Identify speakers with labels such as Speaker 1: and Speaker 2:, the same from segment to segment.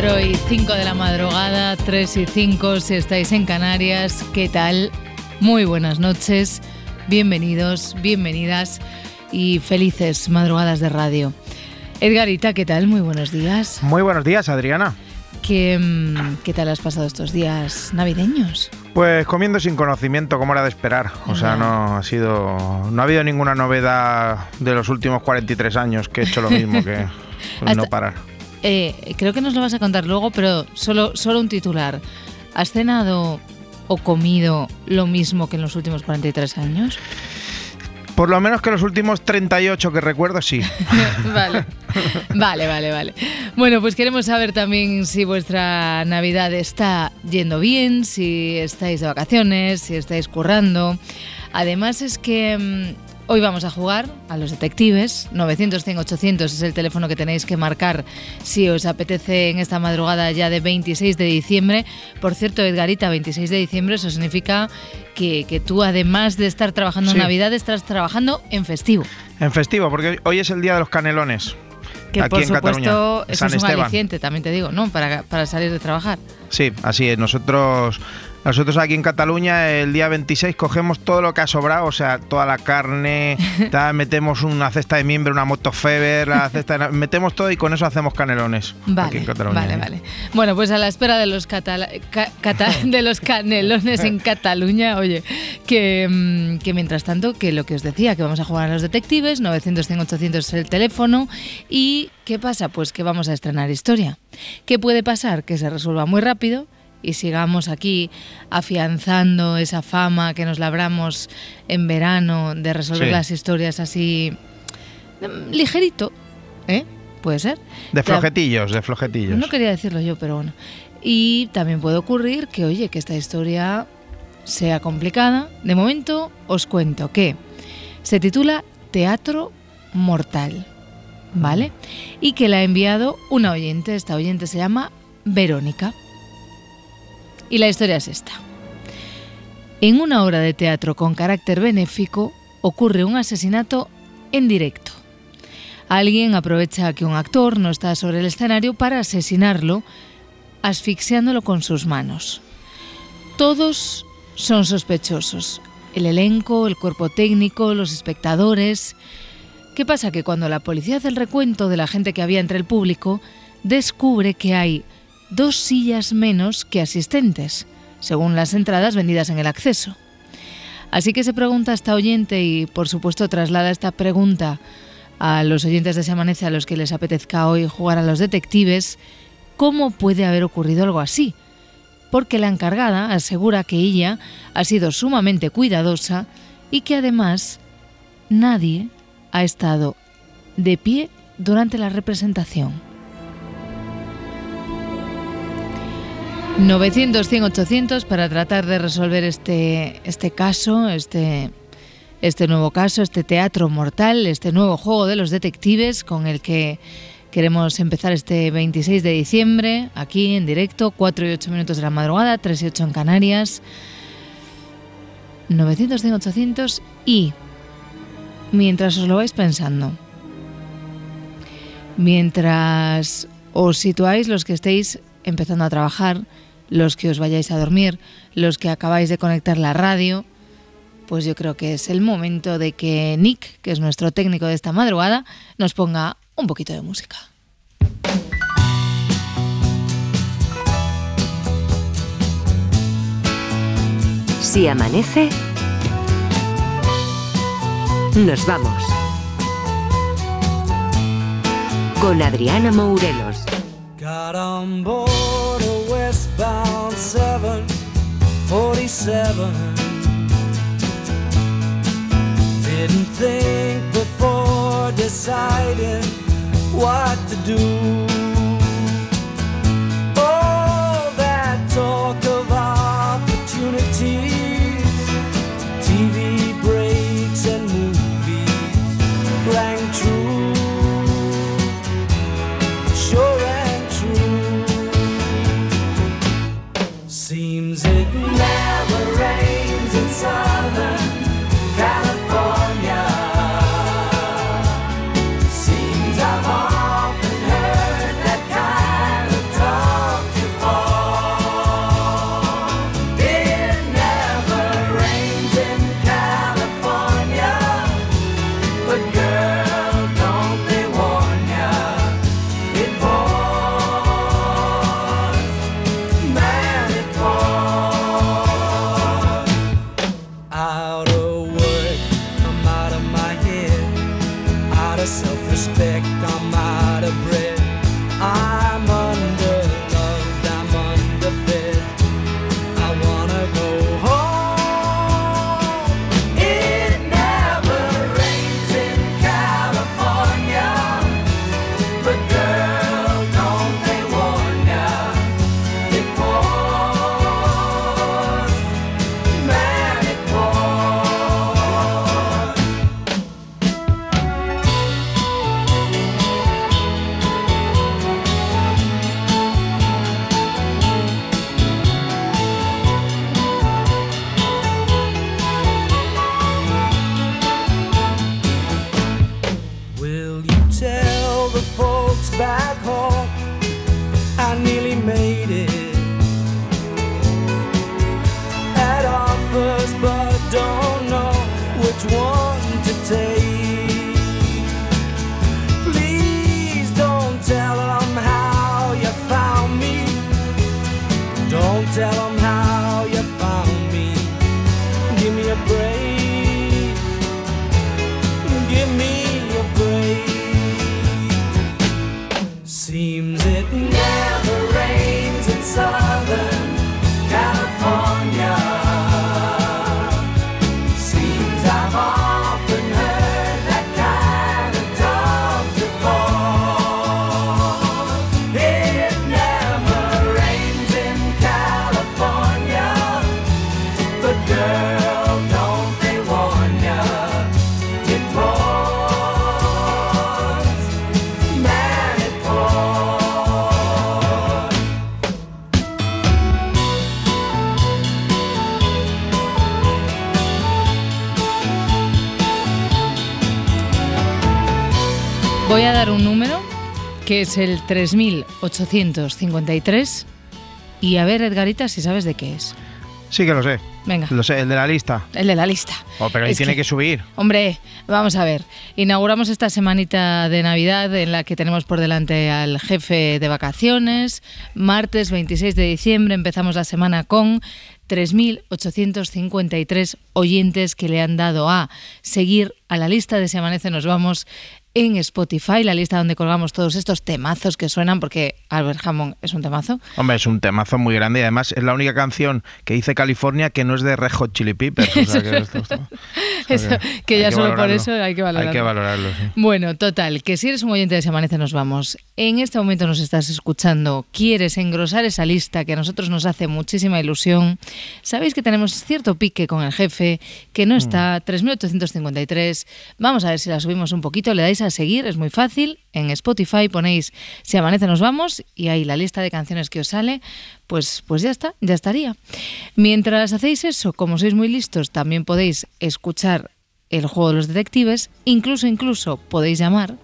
Speaker 1: 4 y 5 de la madrugada, 3 y 5 si estáis en Canarias. ¿Qué tal? Muy buenas noches, bienvenidos, bienvenidas y felices madrugadas de radio. Edgarita, ¿qué tal? Muy buenos días.
Speaker 2: Muy buenos días, Adriana.
Speaker 1: ¿Qué, mm, ¿Qué tal has pasado estos días navideños?
Speaker 2: Pues comiendo sin conocimiento, como era de esperar. O sea, no ha sido. No ha habido ninguna novedad de los últimos 43 años que he hecho lo mismo que no parar.
Speaker 1: Eh, creo que nos lo vas a contar luego, pero solo, solo un titular. ¿Has cenado o comido lo mismo que en los últimos 43 años?
Speaker 2: Por lo menos que los últimos 38 que recuerdo, sí.
Speaker 1: vale. vale, vale, vale. Bueno, pues queremos saber también si vuestra Navidad está yendo bien, si estáis de vacaciones, si estáis currando. Además es que mm, Hoy vamos a jugar a los detectives. 900 100 800 es el teléfono que tenéis que marcar si os apetece en esta madrugada ya de 26 de diciembre. Por cierto, Edgarita, 26 de diciembre, eso significa que, tú, además de estar trabajando en Navidad, estás trabajando en festivo.
Speaker 2: En festivo, porque hoy es el día de los canelones.
Speaker 1: Que
Speaker 2: aquí
Speaker 1: por
Speaker 2: en
Speaker 1: supuesto
Speaker 2: Cataluña.
Speaker 1: eso es un
Speaker 2: Esteban.
Speaker 1: aliciente, también te digo, ¿no? Para, para salir de trabajar.
Speaker 2: Sí, así es. Nosotros, nosotros aquí en Cataluña el día 26 cogemos todo lo que ha sobrado, o sea, toda la carne, tal, metemos una cesta de miembro, una motofeber, la cesta de- metemos todo y con eso hacemos canelones aquí
Speaker 1: Vale,
Speaker 2: en Cataluña.
Speaker 1: vale, vale. Bueno, pues a la espera de los, catala- ca- cata- de los canelones en Cataluña, oye, que, mm, que mientras tanto, que lo que os decía, que vamos a jugar a los detectives, 900 100 800 es el teléfono, y ¿qué pasa? Pues que vamos a estrenar historia. ¿Qué puede pasar? Que se resuelva muy rápido y sigamos aquí afianzando esa fama que nos labramos en verano de resolver
Speaker 2: Sí.
Speaker 1: las historias así mm, ligerito, ¿eh? Puede ser.
Speaker 2: De flojetillos, de flojetillos.
Speaker 1: No quería decirlo yo, pero bueno. Y también puede ocurrir que, oye, que esta historia sea complicada. De momento os cuento que se titula Teatro Mortal, ¿vale? Y que la ha enviado una oyente. Esta oyente se llama Verónica. Y la historia es esta. En una obra de teatro con carácter benéfico ocurre un asesinato en directo. Alguien aprovecha que un actor no está sobre el escenario para asesinarlo, asfixiándolo con sus manos. Todos son sospechosos. El elenco, el cuerpo técnico, los espectadores. ¿Qué pasa? Que cuando la policía hace el recuento de la gente que había entre el público, descubre que hay dos sillas menos que asistentes, según las entradas vendidas en el acceso. Así que se pregunta esta oyente y por supuesto traslada esta pregunta a los oyentes de Se Amanece a los que les apetezca hoy jugar a los detectives, ¿cómo puede haber ocurrido algo así? Porque la encargada asegura que ella ha sido sumamente cuidadosa y que además nadie ha estado de pie durante la representación. 900 100 800 para tratar de resolver este, este caso, este, este nuevo caso, este teatro mortal, este nuevo juego de los detectives con el que queremos empezar este 26 de diciembre, aquí en directo, 4 y 8 minutos de la madrugada, 3 y 8 en Canarias. 900 100 800 y mientras os lo vais pensando, mientras os situáis los que estéis empezando a trabajar, los que os vayáis a dormir, los que acabáis de conectar la radio, pues yo creo que es el momento de que Nick, que es nuestro técnico de esta madrugada, nos ponga un poquito de música.
Speaker 3: Si amanece, nos vamos. Con Adriana Mourelos.
Speaker 4: Westbound 747. Didn't think before deciding what to do. All that talk of opportunities,
Speaker 1: Voy a dar un número que es el 3853 y a ver, Edgarita, si sabes de qué es.
Speaker 2: Sí que lo sé.
Speaker 1: Venga.
Speaker 2: Lo sé, el de la lista.
Speaker 1: El de la lista.
Speaker 2: Oh, pero ahí
Speaker 1: Es
Speaker 2: tiene que... subir.
Speaker 1: Hombre, vamos a ver. Inauguramos esta semanita de Navidad en la que tenemos por delante al jefe de vacaciones. Martes 26 de diciembre empezamos la semana con 3.853 oyentes que le han dado a seguir a la lista de Se Amanece Nos Vamos en Spotify, la lista donde colgamos todos estos temazos que suenan, porque Albert Hammond es un temazo.
Speaker 2: Hombre, es un temazo muy grande y además es la única canción que dice California que no es de Red Hot Chili Peppers. o sea que esto- esto- o sea
Speaker 1: Eso,
Speaker 2: que
Speaker 1: que ya
Speaker 2: que
Speaker 1: solo por eso hay que valorarlo.
Speaker 2: Hay que valorarlo, sí.
Speaker 1: Bueno, total, que si eres un oyente de Se Amanece Nos Vamos, en este momento nos estás escuchando, quieres engrosar esa lista que a nosotros nos hace muchísima ilusión, sabéis que tenemos cierto pique con el jefe, que no está, 3.853, vamos a ver si la subimos un poquito, le dais a seguir, es muy fácil, en Spotify ponéis Si Amanece Nos Vamos y ahí la lista de canciones que os sale, pues, pues ya está, ya estaría. Mientras hacéis eso, como sois muy listos, también podéis escuchar el juego de los detectives, incluso, incluso podéis llamar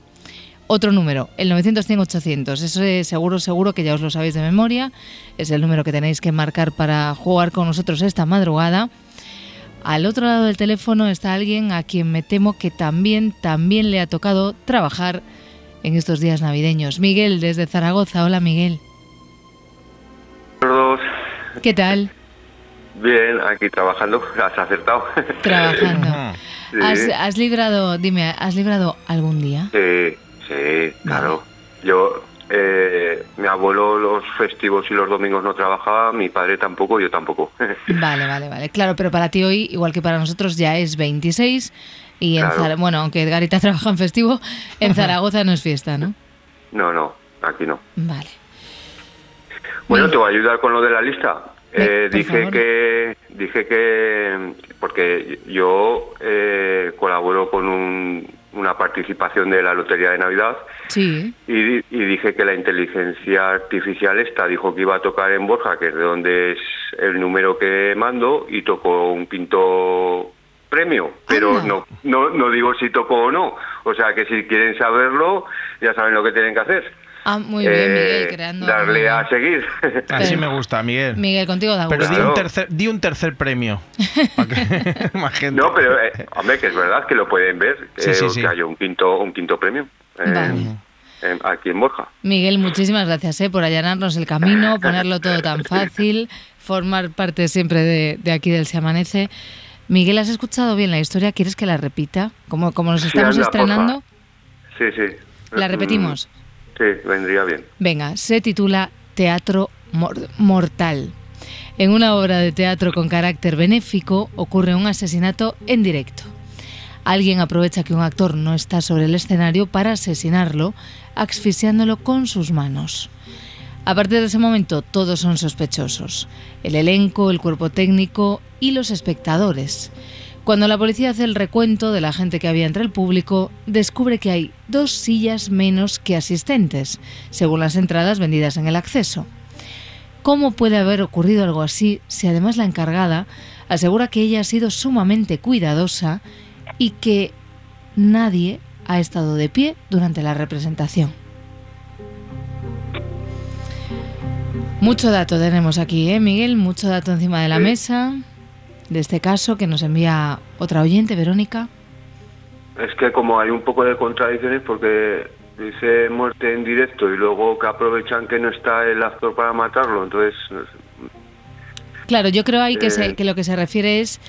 Speaker 1: otro número, el 900-100-800. Eso es seguro, seguro que ya os lo sabéis de memoria. Es el número que tenéis que marcar para jugar con nosotros esta madrugada. Al otro lado del teléfono está alguien a quien me temo que también, también le ha tocado trabajar en estos días navideños. Miguel, desde Zaragoza. Hola, Miguel.
Speaker 5: Todos
Speaker 1: ¿Qué tal?
Speaker 5: bien, aquí trabajando, has acertado.
Speaker 1: Trabajando.
Speaker 5: Sí.
Speaker 1: ¿Has, has librado, dime, ¿has librado algún día?
Speaker 5: Sí, sí, claro. Yo eh, mi abuelo los festivos y los domingos no trabajaba, mi padre tampoco, yo tampoco.
Speaker 1: Vale, vale, vale. Claro, pero para ti hoy, igual que para nosotros, ya es 26 y en
Speaker 5: Claro.
Speaker 1: Zara- bueno, aunque Edgarita trabaja en festivo, en Zaragoza no es fiesta, ¿no?
Speaker 5: no, no, aquí no.
Speaker 1: Vale.
Speaker 5: Bueno, te voy a ayudar con lo de la lista. Eh, dije
Speaker 1: favor.
Speaker 5: que dije que porque yo eh, colaboro con un- una participación de la Lotería de Navidad
Speaker 1: Sí.
Speaker 5: y, y dije que la inteligencia artificial esta dijo que iba a tocar en Borja, que es de donde es el número que mando, y tocó un quinto premio, pero no, no no digo si tocó o no. O sea que si quieren saberlo, ya saben lo que tienen que hacer.
Speaker 1: Ah, muy bien,
Speaker 5: Eh,
Speaker 1: Miguel, creando.
Speaker 5: Darle a seguir.
Speaker 2: Así
Speaker 1: Pero-
Speaker 2: me gusta, Miguel.
Speaker 1: Miguel, contigo da
Speaker 2: Pero
Speaker 1: gusto.
Speaker 2: di un, tercer, di un tercer premio. para que más gente.
Speaker 5: No, pero eh, hombre, que es verdad que lo pueden ver,
Speaker 2: Sí,
Speaker 5: eh,
Speaker 2: sí,
Speaker 5: que haya un quinto un quinto premio eh,
Speaker 1: Vale.
Speaker 5: aquí en Borja.
Speaker 1: Miguel, muchísimas gracias eh, por allanarnos el camino, ponerlo todo tan fácil, formar parte siempre de, de aquí del Se Amanece. Miguel, ¿has escuchado bien la historia? ¿Quieres que la repita? Como, como nos
Speaker 5: Sí,
Speaker 1: estamos
Speaker 5: anda,
Speaker 1: estrenando,
Speaker 5: Sí, sí.
Speaker 1: ¿la
Speaker 5: Mm,
Speaker 1: repetimos?
Speaker 5: Sí, vendría bien.
Speaker 1: Venga, se titula Teatro Mor- Mortal. En una obra de teatro con carácter benéfico ocurre un asesinato en directo. Alguien aprovecha que un actor no está sobre el escenario para asesinarlo, asfixiándolo con sus manos. A partir de ese momento todos son sospechosos, el elenco, el cuerpo técnico y los espectadores. Cuando la policía hace el recuento de la gente que había entre el público, descubre que hay dos sillas menos que asistentes, según las entradas vendidas en el acceso. ¿Cómo puede haber ocurrido algo así si además la encargada asegura que ella ha sido sumamente cuidadosa y que nadie ha estado de pie durante la representación? Mucho dato tenemos aquí, ¿eh, Miguel? Mucho dato encima de la mesa de este caso que nos envía otra oyente, Verónica.
Speaker 5: Es que como hay un poco de contradicciones porque dice muerte en directo y luego que aprovechan que no está el actor para matarlo, entonces
Speaker 1: Claro, yo creo ahí que,
Speaker 5: Eh.
Speaker 1: se- que lo que se refiere es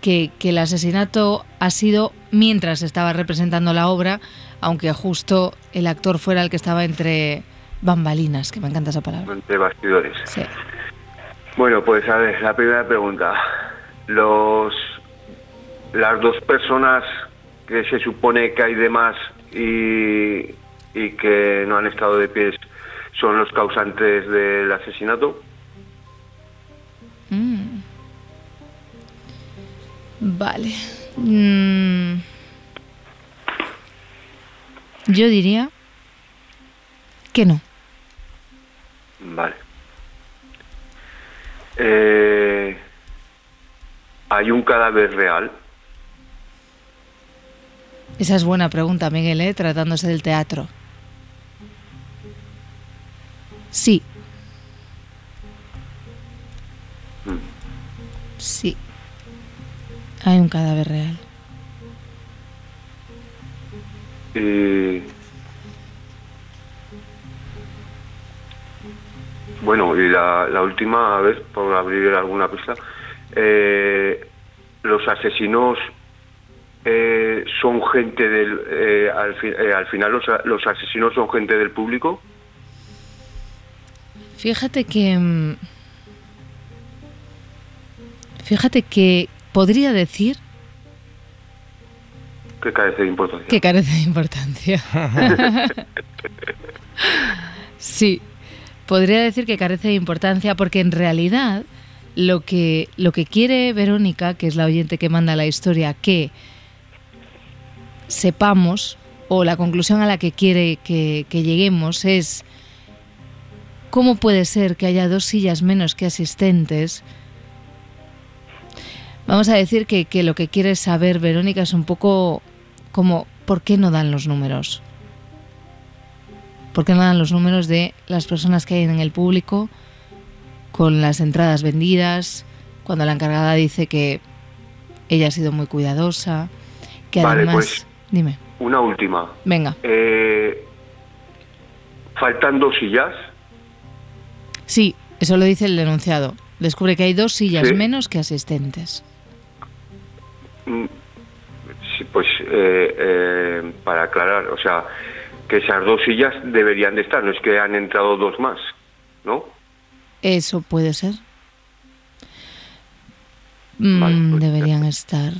Speaker 1: que, que el asesinato ha sido mientras estaba representando la obra, aunque justo el actor fuera el que estaba entre bambalinas, que me encanta esa palabra.
Speaker 5: entre bastidores.
Speaker 1: Sí.
Speaker 5: Bueno, pues a ver, la primera pregunta. Los las dos personas que se supone que hay de más y, y que no han estado de pies son los causantes del asesinato.
Speaker 1: Mm. Vale. Mm. Yo diría que no.
Speaker 5: Vale. Eh, ¿Hay un cadáver real?
Speaker 1: Esa es buena pregunta, Miguel, ¿eh? tratándose del teatro. Sí. Sí. Hay un cadáver real.
Speaker 5: Y bueno, y la, la última, a ver, por abrir alguna pista, eh, los asesinos eh, son gente del, eh, al, fi- eh, al final los, los asesinos son gente del público.
Speaker 1: Fíjate que... mm, Fíjate que podría decir
Speaker 5: que carece de importancia.
Speaker 1: que carece de importancia. sí, podría decir que carece de importancia porque en realidad lo que, lo que quiere Verónica, que es la oyente que manda la historia, que sepamos, o la conclusión a la que quiere que, lleguemos es cómo puede ser que haya dos sillas menos que asistentes. Vamos a decir que, que lo que quiere saber Verónica es un poco como ¿por qué no dan los números? ¿Por qué no dan los números de las personas que hay en el público con las entradas vendidas? Cuando la encargada dice que ella ha sido muy cuidadosa, que
Speaker 5: Vale,
Speaker 1: además...
Speaker 5: pues.
Speaker 1: Dime,
Speaker 5: Una última.
Speaker 1: venga.
Speaker 5: Eh, faltan dos sillas.
Speaker 1: Sí, eso lo dice el denunciado. Descubre que hay dos sillas
Speaker 5: Sí.
Speaker 1: menos que asistentes.
Speaker 5: Mm, Sí, pues eh, eh, para aclarar, o sea, que esas dos sillas deberían de estar, no es que han entrado dos más, ¿no?
Speaker 1: Eso puede ser. Mm,
Speaker 5: Vale, pues ya
Speaker 1: deberían estar.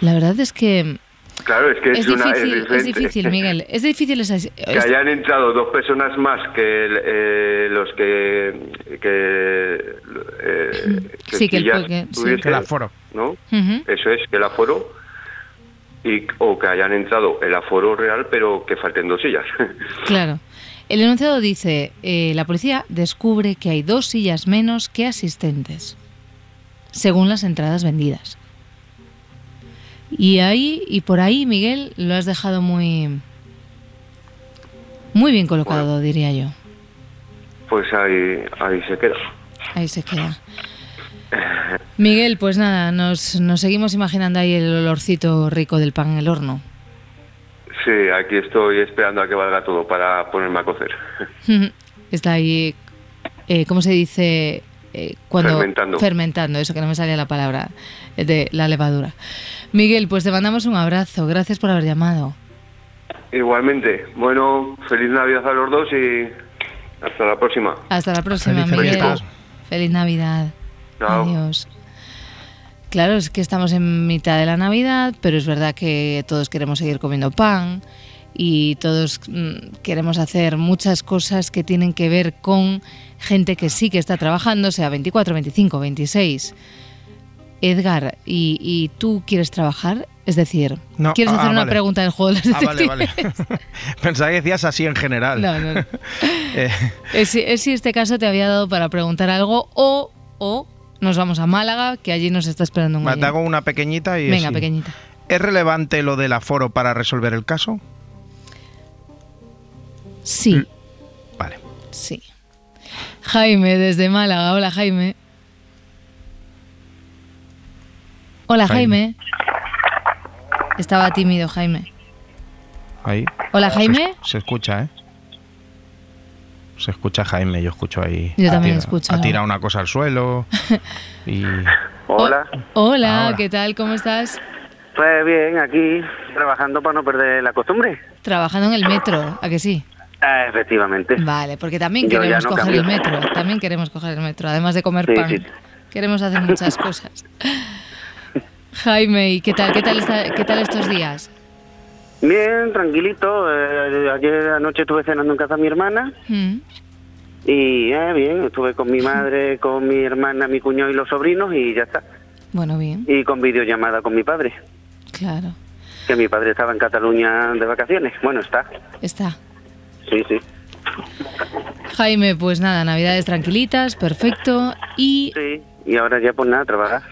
Speaker 1: La verdad es que
Speaker 5: Claro, es que es,
Speaker 1: es
Speaker 5: una...
Speaker 1: difícil, es difícil, Miguel. Es difícil esa.
Speaker 5: que hayan entrado dos personas más que el- eh, los que que, eh, que
Speaker 1: Sí, que el
Speaker 5: sillas
Speaker 1: po- que- sí.
Speaker 5: tuviese,
Speaker 2: Que el aforo.
Speaker 5: ¿no? Eso es, que el aforo y o que hayan entrado el aforo real, pero que falten dos sillas.
Speaker 1: Claro. El enunciado dice, eh, la policía descubre que hay dos sillas menos que asistentes, según las entradas vendidas. Y ahí y por ahí, Miguel, lo has dejado muy muy bien colocado, diría yo.
Speaker 5: pues ahí ahí se queda.
Speaker 1: Ahí se queda. Miguel, pues nada, nos, nos seguimos imaginando ahí el olorcito rico del pan en el horno.
Speaker 5: Sí, aquí estoy esperando a que valga todo para ponerme a cocer.
Speaker 1: Está ahí, eh, ¿cómo se dice? Eh, cuando
Speaker 5: Fermentando.
Speaker 1: Fermentando, eso que no me salía la palabra, eh, de la levadura. Miguel, pues te mandamos un abrazo. Gracias por haber llamado.
Speaker 5: Igualmente, bueno, feliz Navidad a los dos y hasta la próxima.
Speaker 1: Hasta la próxima,
Speaker 2: Feliz
Speaker 1: Miguel.
Speaker 2: Navidad.
Speaker 1: Feliz Navidad.
Speaker 5: Chao.
Speaker 1: Adiós. Claro, es que estamos en mitad de la Navidad, pero es verdad que todos queremos seguir comiendo pan y todos mm, queremos hacer muchas cosas que tienen que ver con gente que sí que está trabajando, sea 24, 25, 26. Edgar, ¿y, y tú quieres trabajar? Es decir,
Speaker 2: No,
Speaker 1: ¿quieres
Speaker 2: ah,
Speaker 1: hacer una
Speaker 2: vale.
Speaker 1: pregunta del juego de los
Speaker 2: Ah, vale, vale. Pensaba que decías así en general.
Speaker 1: No, no.
Speaker 2: Eh,
Speaker 1: Es, si- es si este caso te había dado para preguntar algo o, o nos vamos a Málaga, que allí nos está esperando un
Speaker 2: te hago una pequeñita y
Speaker 1: Venga,
Speaker 2: así.
Speaker 1: pequeñita.
Speaker 2: ¿Es relevante lo del aforo para resolver el caso?
Speaker 1: Sí.
Speaker 2: Vale.
Speaker 1: sí. Jaime, desde Málaga. Hola, Jaime. Hola, Jaime.
Speaker 2: Jaime.
Speaker 1: Estaba tímido, Jaime.
Speaker 2: Ahí.
Speaker 1: Hola, Jaime.
Speaker 2: Se, se escucha, ¿eh? Se escucha Jaime, yo escucho ahí.
Speaker 1: Yo
Speaker 2: Ha
Speaker 1: también
Speaker 2: tirado-
Speaker 1: escucho.
Speaker 2: Ha tirado una cosa al suelo. y.
Speaker 5: Hola.
Speaker 1: Hola,
Speaker 2: Ahora.
Speaker 1: ¿qué tal? ¿Cómo estás?
Speaker 6: Pues bien, aquí trabajando para no perder la costumbre.
Speaker 1: Trabajando en el metro, ¿a que sí?
Speaker 6: Ah, efectivamente.
Speaker 1: Vale, porque también
Speaker 6: Yo
Speaker 1: queremos
Speaker 6: no
Speaker 1: coger
Speaker 6: cambio.
Speaker 1: el metro. También queremos coger el metro, además de comer
Speaker 6: Sí,
Speaker 1: pan.
Speaker 6: sí.
Speaker 1: Queremos hacer muchas cosas. Jaime, ¿y qué tal? ¿Qué tal, está- qué tal estos días?
Speaker 6: Bien, tranquilito. eh, ayer anoche estuve cenando en casa de mi hermana
Speaker 1: Mm,
Speaker 6: y eh, bien, estuve con mi madre, con mi hermana, mi cuñado y los sobrinos y ya está.
Speaker 1: Bueno, bien,
Speaker 6: Y con videollamada con mi padre,
Speaker 1: claro.
Speaker 6: que mi padre estaba en Cataluña de vacaciones. Bueno, está.
Speaker 1: Está.
Speaker 6: Sí, sí.
Speaker 1: Jaime, pues nada, navidades tranquilitas, perfecto. Y
Speaker 6: Sí. Y ahora ya pues nada, trabajar.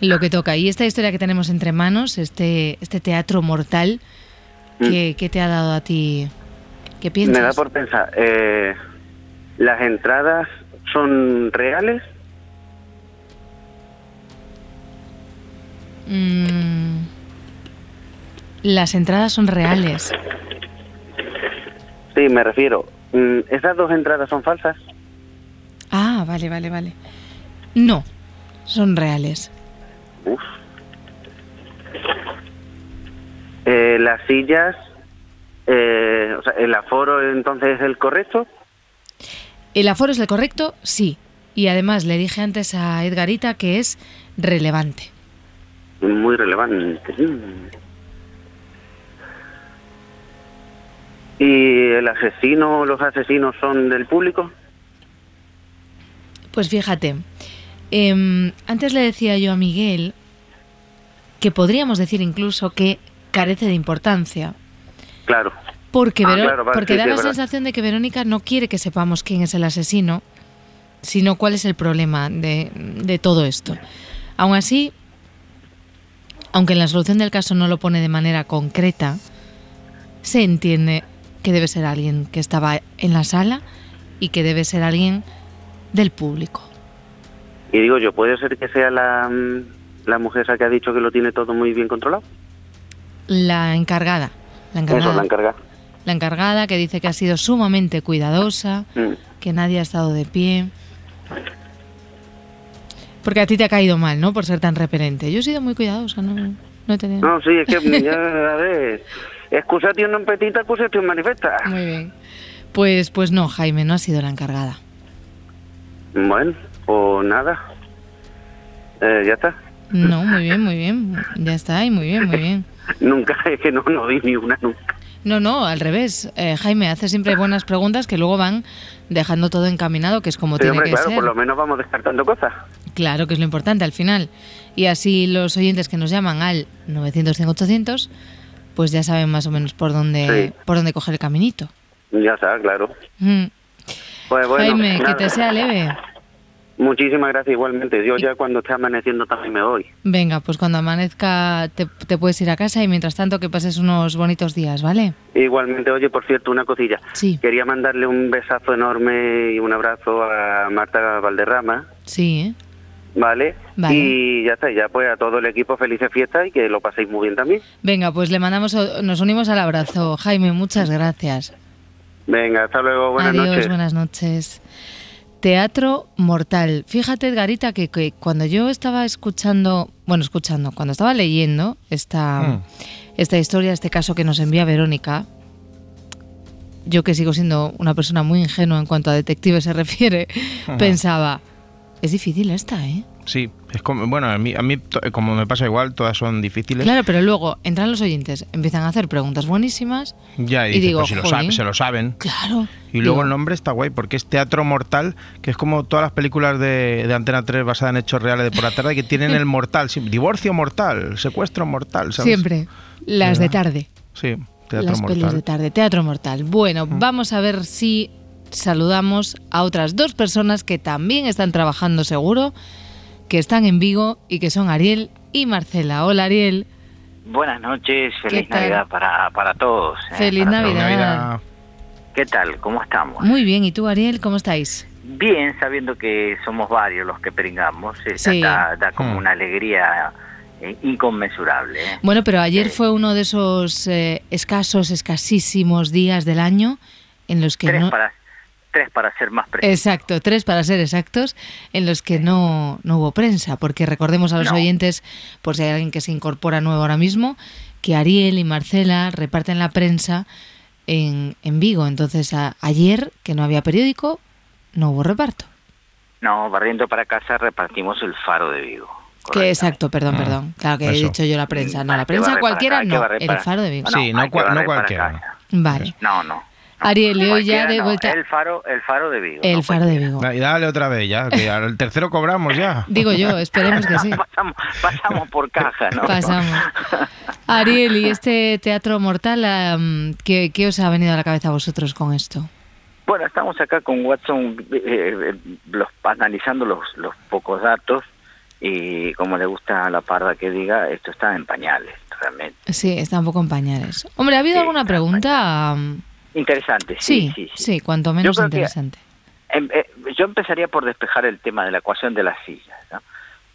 Speaker 1: Lo que toca. Y esta historia que tenemos entre manos, este, este teatro mortal, ¿qué, qué te ha dado a ti? ¿Qué piensas?
Speaker 6: Mm. Me da por pensar, eh, ¿las entradas son reales?
Speaker 1: Mm, las entradas son reales.
Speaker 6: Sí, me refiero. mm, ¿Esas dos entradas son falsas?
Speaker 1: Ah, vale, vale, vale. No, son reales.
Speaker 6: Uf. Eh, las sillas, eh, o sea, el aforo entonces es el correcto.
Speaker 1: ¿El aforo es el correcto? Sí. Y además le dije antes a Edgarita que es relevante.
Speaker 6: Muy relevante. ¿Y el asesino, los asesinos son del público?
Speaker 1: Pues fíjate, em, antes le decía yo a Miguel que podríamos decir incluso que carece de importancia.
Speaker 6: Claro.
Speaker 1: Porque,
Speaker 6: Ah,
Speaker 1: Vero-
Speaker 6: claro, vale,
Speaker 1: porque
Speaker 6: sí,
Speaker 1: da
Speaker 6: sí,
Speaker 1: la
Speaker 6: verdad.
Speaker 1: sensación de que Verónica no quiere que sepamos quién es el asesino, sino cuál es el problema de, de todo esto. Aún así, aunque en la solución del caso no lo pone de manera concreta, se entiende que debe ser alguien que estaba en la sala y que debe ser alguien del público.
Speaker 6: Y digo yo, ¿puede ser que sea la, mm, la mujer esa que ha dicho que lo tiene todo muy bien controlado?
Speaker 1: La encargada. La encargada,
Speaker 6: Eso, la encarga.
Speaker 1: la encargada que dice que ha sido sumamente cuidadosa,
Speaker 6: Mm.
Speaker 1: que nadie ha estado de pie. Porque a ti te ha caído mal, ¿no? Por ser tan repelente. Yo he sido muy cuidadosa, no, no he tenido...
Speaker 6: No, sí, es que ya, a ver, excusation non petita, accusation manifesta.
Speaker 1: Muy bien. Pues, pues no, Jaime, no ha sido la encargada.
Speaker 6: Bueno, pues nada. Eh, ya está.
Speaker 1: No, muy bien, muy bien. Ya está, y muy bien, muy bien.
Speaker 6: Nunca, es que no, no di ni una nunca.
Speaker 1: No, no, al revés. Eh, Jaime hace siempre buenas preguntas que luego van dejando todo encaminado, que es como
Speaker 6: Sí,
Speaker 1: tiene
Speaker 6: hombre,
Speaker 1: que
Speaker 6: claro,
Speaker 1: ser.
Speaker 6: por lo menos vamos descartando cosas.
Speaker 1: Claro que es lo importante al final. Y así los oyentes que nos llaman al 900-800, pues ya saben más o menos por dónde,
Speaker 6: Sí.
Speaker 1: por dónde coger el caminito.
Speaker 6: Ya está, claro.
Speaker 1: Mm.
Speaker 6: Pues bueno,
Speaker 1: Jaime, que te sea leve.
Speaker 6: Muchísimas gracias igualmente. Yo ya cuando esté amaneciendo también me voy.
Speaker 1: Venga, pues cuando amanezca te, te puedes ir a casa y mientras tanto que pases unos bonitos días, ¿vale?
Speaker 6: Igualmente, oye, por cierto, una cosilla.
Speaker 1: Sí.
Speaker 6: Quería mandarle un besazo enorme y un abrazo a Marta Valderrama,
Speaker 1: Sí, ¿eh?
Speaker 6: ¿vale?
Speaker 1: Vale.
Speaker 6: Y ya está, ya pues a todo el equipo felices fiestas y que lo paséis muy bien también.
Speaker 1: Venga, pues le mandamos, nos unimos al abrazo. Jaime, muchas gracias.
Speaker 6: Venga, hasta luego, buenas
Speaker 1: Adiós,
Speaker 6: noches.
Speaker 1: buenas noches. Teatro Mortal. Fíjate, Edgarita, que, que cuando yo estaba escuchando, bueno, escuchando, cuando estaba leyendo esta,
Speaker 2: Mm.
Speaker 1: esta historia, este caso que nos envía Verónica, yo que sigo siendo una persona muy ingenua en cuanto a detective se refiere, pensaba, es difícil esta, ¿eh?
Speaker 2: Sí, es como, bueno, a mí, a mí como me pasa igual, todas son difíciles.
Speaker 1: Claro, pero luego entran los oyentes, empiezan a hacer preguntas buenísimas.
Speaker 2: Ya, y,
Speaker 1: Y
Speaker 2: dices,
Speaker 1: digo,
Speaker 2: pues si lo,
Speaker 1: jolín.
Speaker 2: sabe- se lo saben.
Speaker 1: Claro.
Speaker 2: Y luego
Speaker 1: Digo,
Speaker 2: el nombre está guay porque es Teatro Mortal, que es como todas las películas de, de Antena 3 basadas en hechos reales de por la tarde que tienen el mortal, divorcio mortal, secuestro mortal, ¿sabes?
Speaker 1: Siempre. Las de tarde.
Speaker 2: Sí, Teatro
Speaker 1: Las pelis de
Speaker 2: Mortal.
Speaker 1: tarde, Teatro Mortal. Bueno, vamos a ver si saludamos a otras dos personas que también están trabajando seguro, que están en Vigo y que son Ariel y Marcela. Hola Ariel,
Speaker 7: Buenas noches, feliz? Navidad para, para todos. ¿eh?
Speaker 1: Feliz
Speaker 7: Para
Speaker 1: Navidad.
Speaker 7: ¿Qué tal? ¿Cómo estamos?
Speaker 1: muy bien. ¿Y tú Ariel, cómo estáis?
Speaker 7: Bien, sabiendo que somos varios los que pringamos,
Speaker 1: Sí.
Speaker 7: da, da como
Speaker 2: Hmm.
Speaker 7: una alegría eh, inconmensurable. ¿eh?
Speaker 1: Bueno, pero ayer
Speaker 7: Eh.
Speaker 1: fue uno de esos eh, escasos, escasísimos días del año en los que
Speaker 7: Tres,
Speaker 1: no...
Speaker 7: para, tres para ser más precisos.
Speaker 1: Exacto, tres para ser exactos, en los que no, no hubo prensa, porque recordemos a los
Speaker 7: No.
Speaker 1: oyentes, por si hay alguien que se incorpora nuevo ahora mismo, que Ariel y Marcela reparten la prensa en, en Vigo. Entonces, a- ayer, que no había periódico, no hubo reparto.
Speaker 7: No, barriendo para casa repartimos el faro de Vigo.
Speaker 1: Que exacto, perdón,
Speaker 2: Ah,
Speaker 1: perdón. Claro que he dicho yo la prensa. No, la
Speaker 7: que
Speaker 1: prensa cualquiera no, el faro de Vigo.
Speaker 2: Sí, no cual- no
Speaker 7: para
Speaker 2: cualquiera.
Speaker 1: Vale.
Speaker 7: No, no.
Speaker 1: Ariel, yo ya de
Speaker 7: no,
Speaker 1: vuelta...
Speaker 7: El faro, el faro de Vigo.
Speaker 1: El
Speaker 7: no
Speaker 1: faro de. Vigo.
Speaker 2: Y dale otra vez ya, que al tercero cobramos ya.
Speaker 1: Digo yo, esperemos que sí.
Speaker 7: pasamos, pasamos por caja, ¿no?
Speaker 1: Pasamos. Ariel, ¿y este teatro mortal, ¿qué, qué os ha venido a la cabeza a vosotros con esto?
Speaker 7: Bueno, estamos acá con Watson eh, eh, los, analizando los, los pocos datos y como le gusta a la parda que diga, esto está en pañales, realmente.
Speaker 1: Sí, está un poco en pañales. Hombre, ¿ha habido
Speaker 7: Sí,
Speaker 1: alguna pregunta?
Speaker 7: Interesante,
Speaker 1: Sí,
Speaker 7: sí, sí.
Speaker 1: sí,
Speaker 7: sí.
Speaker 1: cuanto menos interesante.
Speaker 7: Em- eh, yo empezaría por despejar el tema de la ecuación de las sillas, ¿no?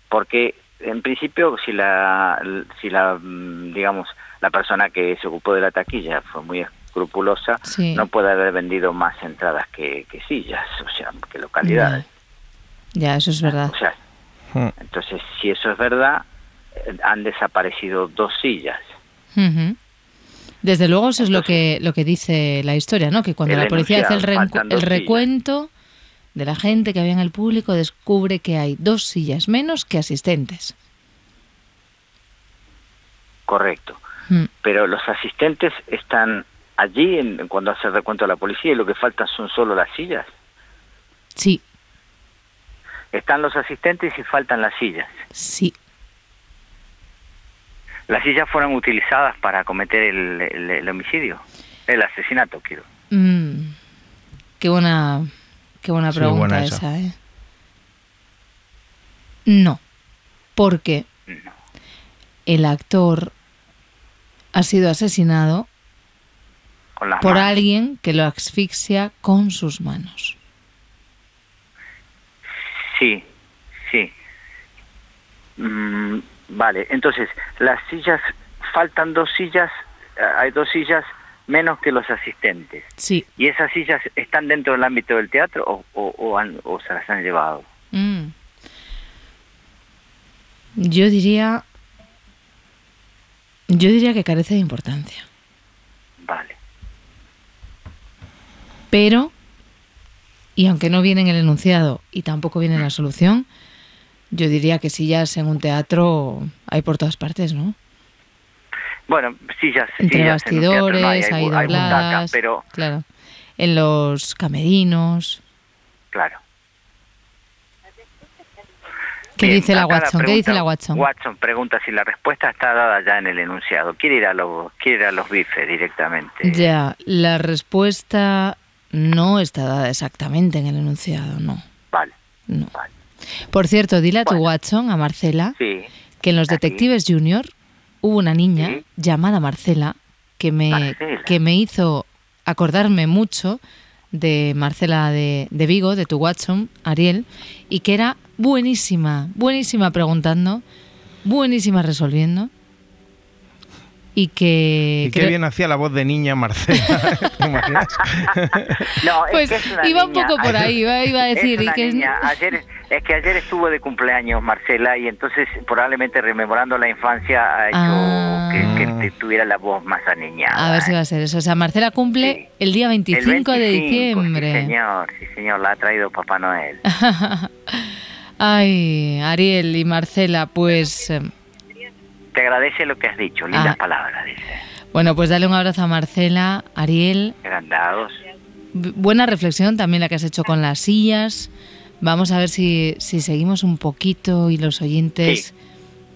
Speaker 7: porque en principio si la, si la, mm, digamos, la persona que se ocupó de la taquilla fue muy escrupulosa,
Speaker 1: Sí.
Speaker 7: no puede haber vendido más entradas que, que sillas, o sea, que localidades.
Speaker 1: Ya, eso es verdad.
Speaker 7: O sea,
Speaker 2: Hmm.
Speaker 7: Entonces, si eso es verdad, eh, han desaparecido dos sillas.
Speaker 1: Ujú. Desde luego eso es lo que lo que dice la historia, ¿no? Que cuando la policía hace el, el recuento de la gente que había en el público, descubre que hay dos sillas menos que asistentes.
Speaker 7: Correcto.
Speaker 1: Mm.
Speaker 7: Pero los asistentes están allí en, cuando hace el recuento de la policía y lo que faltan son solo las sillas.
Speaker 1: Sí,
Speaker 7: Están los asistentes y faltan las sillas.
Speaker 1: sí.
Speaker 7: Las sillas fueron utilizadas para cometer el, el- el homicidio, el asesinato, quiero.
Speaker 1: Mm, qué buena, qué buena
Speaker 2: Sí,
Speaker 1: pregunta
Speaker 2: buena
Speaker 1: esa.
Speaker 2: esa.
Speaker 1: ¿eh? No, porque
Speaker 7: No.
Speaker 1: el actor ha sido asesinado
Speaker 7: Con las
Speaker 1: por
Speaker 7: manos.
Speaker 1: alguien que lo asfixia con sus manos.
Speaker 7: Sí, sí. Mm, Vale, entonces, las sillas, faltan dos sillas, eh, hay dos sillas menos que los asistentes.
Speaker 1: Sí.
Speaker 7: ¿Y esas sillas están dentro del ámbito del teatro o, o, han, o se las han llevado?
Speaker 1: Mm. Yo diría. Yo diría que carece de importancia. Vale. Pero, y aunque no viene en el enunciado y tampoco viene en la solución, yo diría que sillas en un teatro hay por todas partes, ¿no?
Speaker 7: Bueno, sillas,
Speaker 1: Entre
Speaker 7: sillas en un teatro
Speaker 1: bastidores,
Speaker 7: no hay,
Speaker 1: hay,
Speaker 7: pero
Speaker 1: claro, en los camerinos.
Speaker 7: claro.
Speaker 1: ¿Qué
Speaker 7: Bien,
Speaker 1: dice la Watson? ¿Qué dice la Watson?
Speaker 7: Watson pregunta si la respuesta está dada ya en el enunciado. Quiere ir a los, quiere ir a los bifes directamente.
Speaker 1: Ya, la respuesta no está dada exactamente en el enunciado, no.
Speaker 7: Vale,
Speaker 1: no.
Speaker 7: vale.
Speaker 1: Por cierto, dile a tu
Speaker 7: Bueno.
Speaker 1: Watson, a Marcela,
Speaker 7: Sí,
Speaker 1: que en los
Speaker 7: Aquí.
Speaker 1: Detectives Junior hubo una niña
Speaker 7: Sí.
Speaker 1: llamada Marcela que me,
Speaker 7: Marcela.
Speaker 1: que me hizo acordarme mucho de Marcela de, de Vigo, de tu Watson, Ariel, y que era buenísima, buenísima preguntando, buenísima resolviendo. Y que...
Speaker 2: Y qué bien hacía la voz de niña Marcela. ¿Te imaginas?
Speaker 7: No, es
Speaker 1: Pues
Speaker 7: que es una
Speaker 1: iba un
Speaker 7: niña.
Speaker 1: poco por ahí, iba, iba a decir.
Speaker 7: Es
Speaker 1: y
Speaker 7: una
Speaker 1: que es-
Speaker 7: niña. Ayer, es que ayer estuvo de cumpleaños Marcela y entonces probablemente rememorando la infancia ha hecho
Speaker 1: Ah.
Speaker 7: que, que te- tuviera la voz más aniñada.
Speaker 1: A ver si va a ser eso. O sea, Marcela cumple
Speaker 7: Sí.
Speaker 1: el día 25,
Speaker 7: El
Speaker 1: de
Speaker 7: 25,
Speaker 1: diciembre.
Speaker 7: Sí, señor, sí, señor, la ha traído Papá Noel.
Speaker 1: Ay, Ariel y Marcela, pues eh,
Speaker 7: Te agradece lo que has dicho, lindas
Speaker 1: Ah.
Speaker 7: palabras, dice.
Speaker 1: bueno, pues dale un abrazo a Marcela, Ariel.
Speaker 7: Agrandados.
Speaker 1: B- Buena reflexión también la que has hecho con las sillas. Vamos a ver si, si seguimos un poquito y los oyentes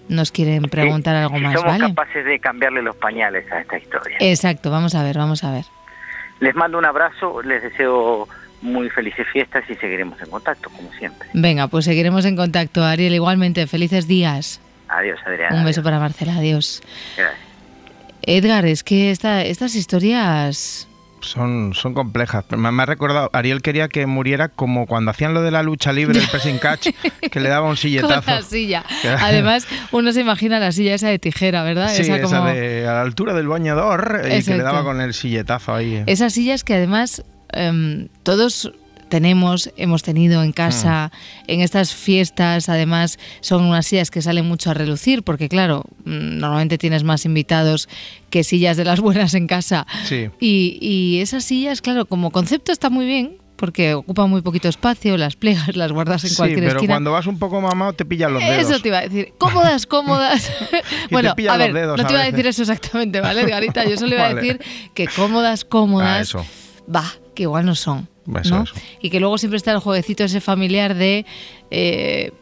Speaker 1: nos quieren preguntar
Speaker 7: Sí,
Speaker 1: algo
Speaker 7: si
Speaker 1: más,
Speaker 7: somos
Speaker 1: ¿vale?
Speaker 7: capaces de cambiarle los pañales a esta historia.
Speaker 1: Exacto, vamos a ver, vamos a ver.
Speaker 7: Les mando un abrazo, les deseo muy felices fiestas y seguiremos en contacto, como siempre.
Speaker 1: Venga, pues seguiremos en contacto, Ariel. Igualmente, felices días.
Speaker 7: Adiós, Adriana.
Speaker 1: Un beso
Speaker 7: adiós.
Speaker 1: para Marcela, adiós.
Speaker 7: Gracias.
Speaker 1: Edgar, es que esta, estas historias...
Speaker 2: Son, son complejas. Me, me ha recordado, Ariel quería que muriera como cuando hacían lo de la lucha libre, el pressing catch, que le daba un
Speaker 1: Con
Speaker 2: silletazo.
Speaker 1: la silla. Además, uno se imagina la silla esa de tijera, ¿verdad?
Speaker 2: Sí,
Speaker 1: esa
Speaker 2: esa,
Speaker 1: como...
Speaker 2: de a la altura del bañador y que le daba con el silletazo ahí.
Speaker 1: Esas sillas que además em, todos tenemos, hemos tenido en casa,
Speaker 2: Mm.
Speaker 1: en estas fiestas, además son unas sillas que salen mucho a relucir, porque claro, mm, normalmente tienes más invitados que sillas de las buenas en casa.
Speaker 2: Sí.
Speaker 1: Y, y esas sillas, claro, como concepto está muy bien, porque ocupan muy poquito espacio, las plegas las guardas en
Speaker 2: Sí,
Speaker 1: cualquier
Speaker 2: pero
Speaker 1: esquina.
Speaker 2: cuando vas un poco mamado te pillan los dedos.
Speaker 1: Eso te iba a decir. Cómodas, cómodas.
Speaker 2: te
Speaker 1: bueno,
Speaker 2: pillan
Speaker 1: a
Speaker 2: los
Speaker 1: ver,
Speaker 2: dedos
Speaker 1: no te iba a decir eso exactamente, ¿vale, Edgarita? Yo solo iba a decir que cómodas, cómodas.
Speaker 2: Ah, eso.
Speaker 1: Que igual no son.
Speaker 2: Eso,
Speaker 1: ¿no?
Speaker 2: eso.
Speaker 1: Y que luego siempre está el jueguecito ese familiar de eh,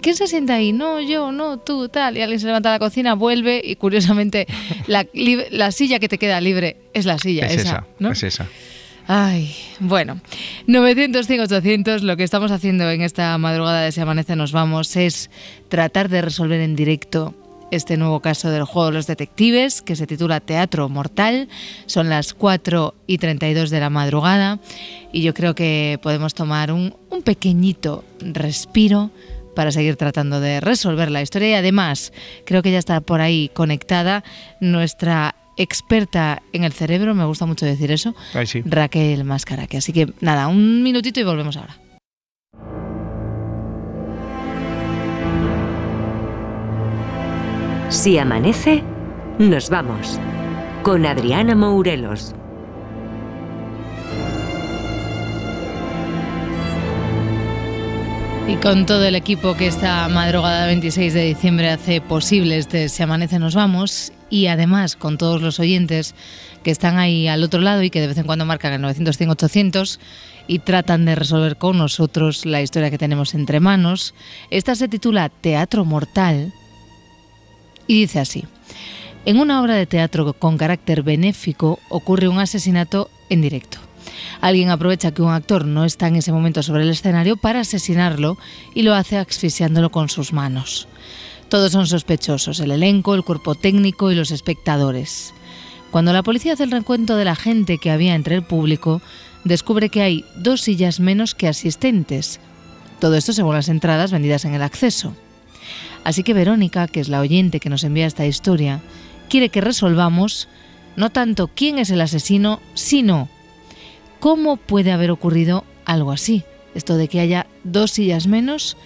Speaker 1: ¿quién se sienta ahí? No, yo, no, tú, tal. Y alguien se levanta a la cocina, vuelve y curiosamente la, silla que te queda libre es la silla
Speaker 2: Es
Speaker 1: esa.
Speaker 2: esa,
Speaker 1: ¿no?
Speaker 2: es esa.
Speaker 1: Ay, bueno, 900, 800, lo que estamos haciendo en esta madrugada de Se Amanece Nos Vamos es tratar de resolver en directo este nuevo caso del juego de los detectives que se titula Teatro Mortal. Son las 4 y 32 de la madrugada y yo creo que podemos tomar un, un pequeñito respiro para seguir tratando de resolver la historia y además creo que ya está por ahí conectada nuestra experta en el cerebro, me gusta mucho decir eso,
Speaker 2: sí.
Speaker 1: Raquel Mascaraque. Así que nada, un minutito y volvemos ahora.
Speaker 3: Si amanece, nos vamos. Con Adriana Mourelos.
Speaker 1: Y con todo el equipo que esta madrugada 26 de diciembre hace posible este Se Amanece Nos Vamos y además con todos los oyentes que están ahí al otro lado y que de vez en cuando marcan el 905 800 y tratan de resolver con nosotros la historia que tenemos entre manos. Esta se titula Teatro Mortal y dice así. En una obra de teatro con carácter benéfico ocurre un asesinato en directo. Alguien aprovecha que un actor no está en ese momento sobre el escenario para asesinarlo y lo hace asfixiándolo con sus manos. Todos son sospechosos, el elenco, el cuerpo técnico y los espectadores. Cuando la policía hace el recuento de la gente que había entre el público, descubre que hay dos sillas menos que asistentes. Todo esto según las entradas vendidas en el acceso. Así que Verónica, que es la oyente que nos envía esta historia, quiere que resolvamos no tanto quién es el asesino, sino cómo puede haber ocurrido algo así. Esto de que haya dos sillas menos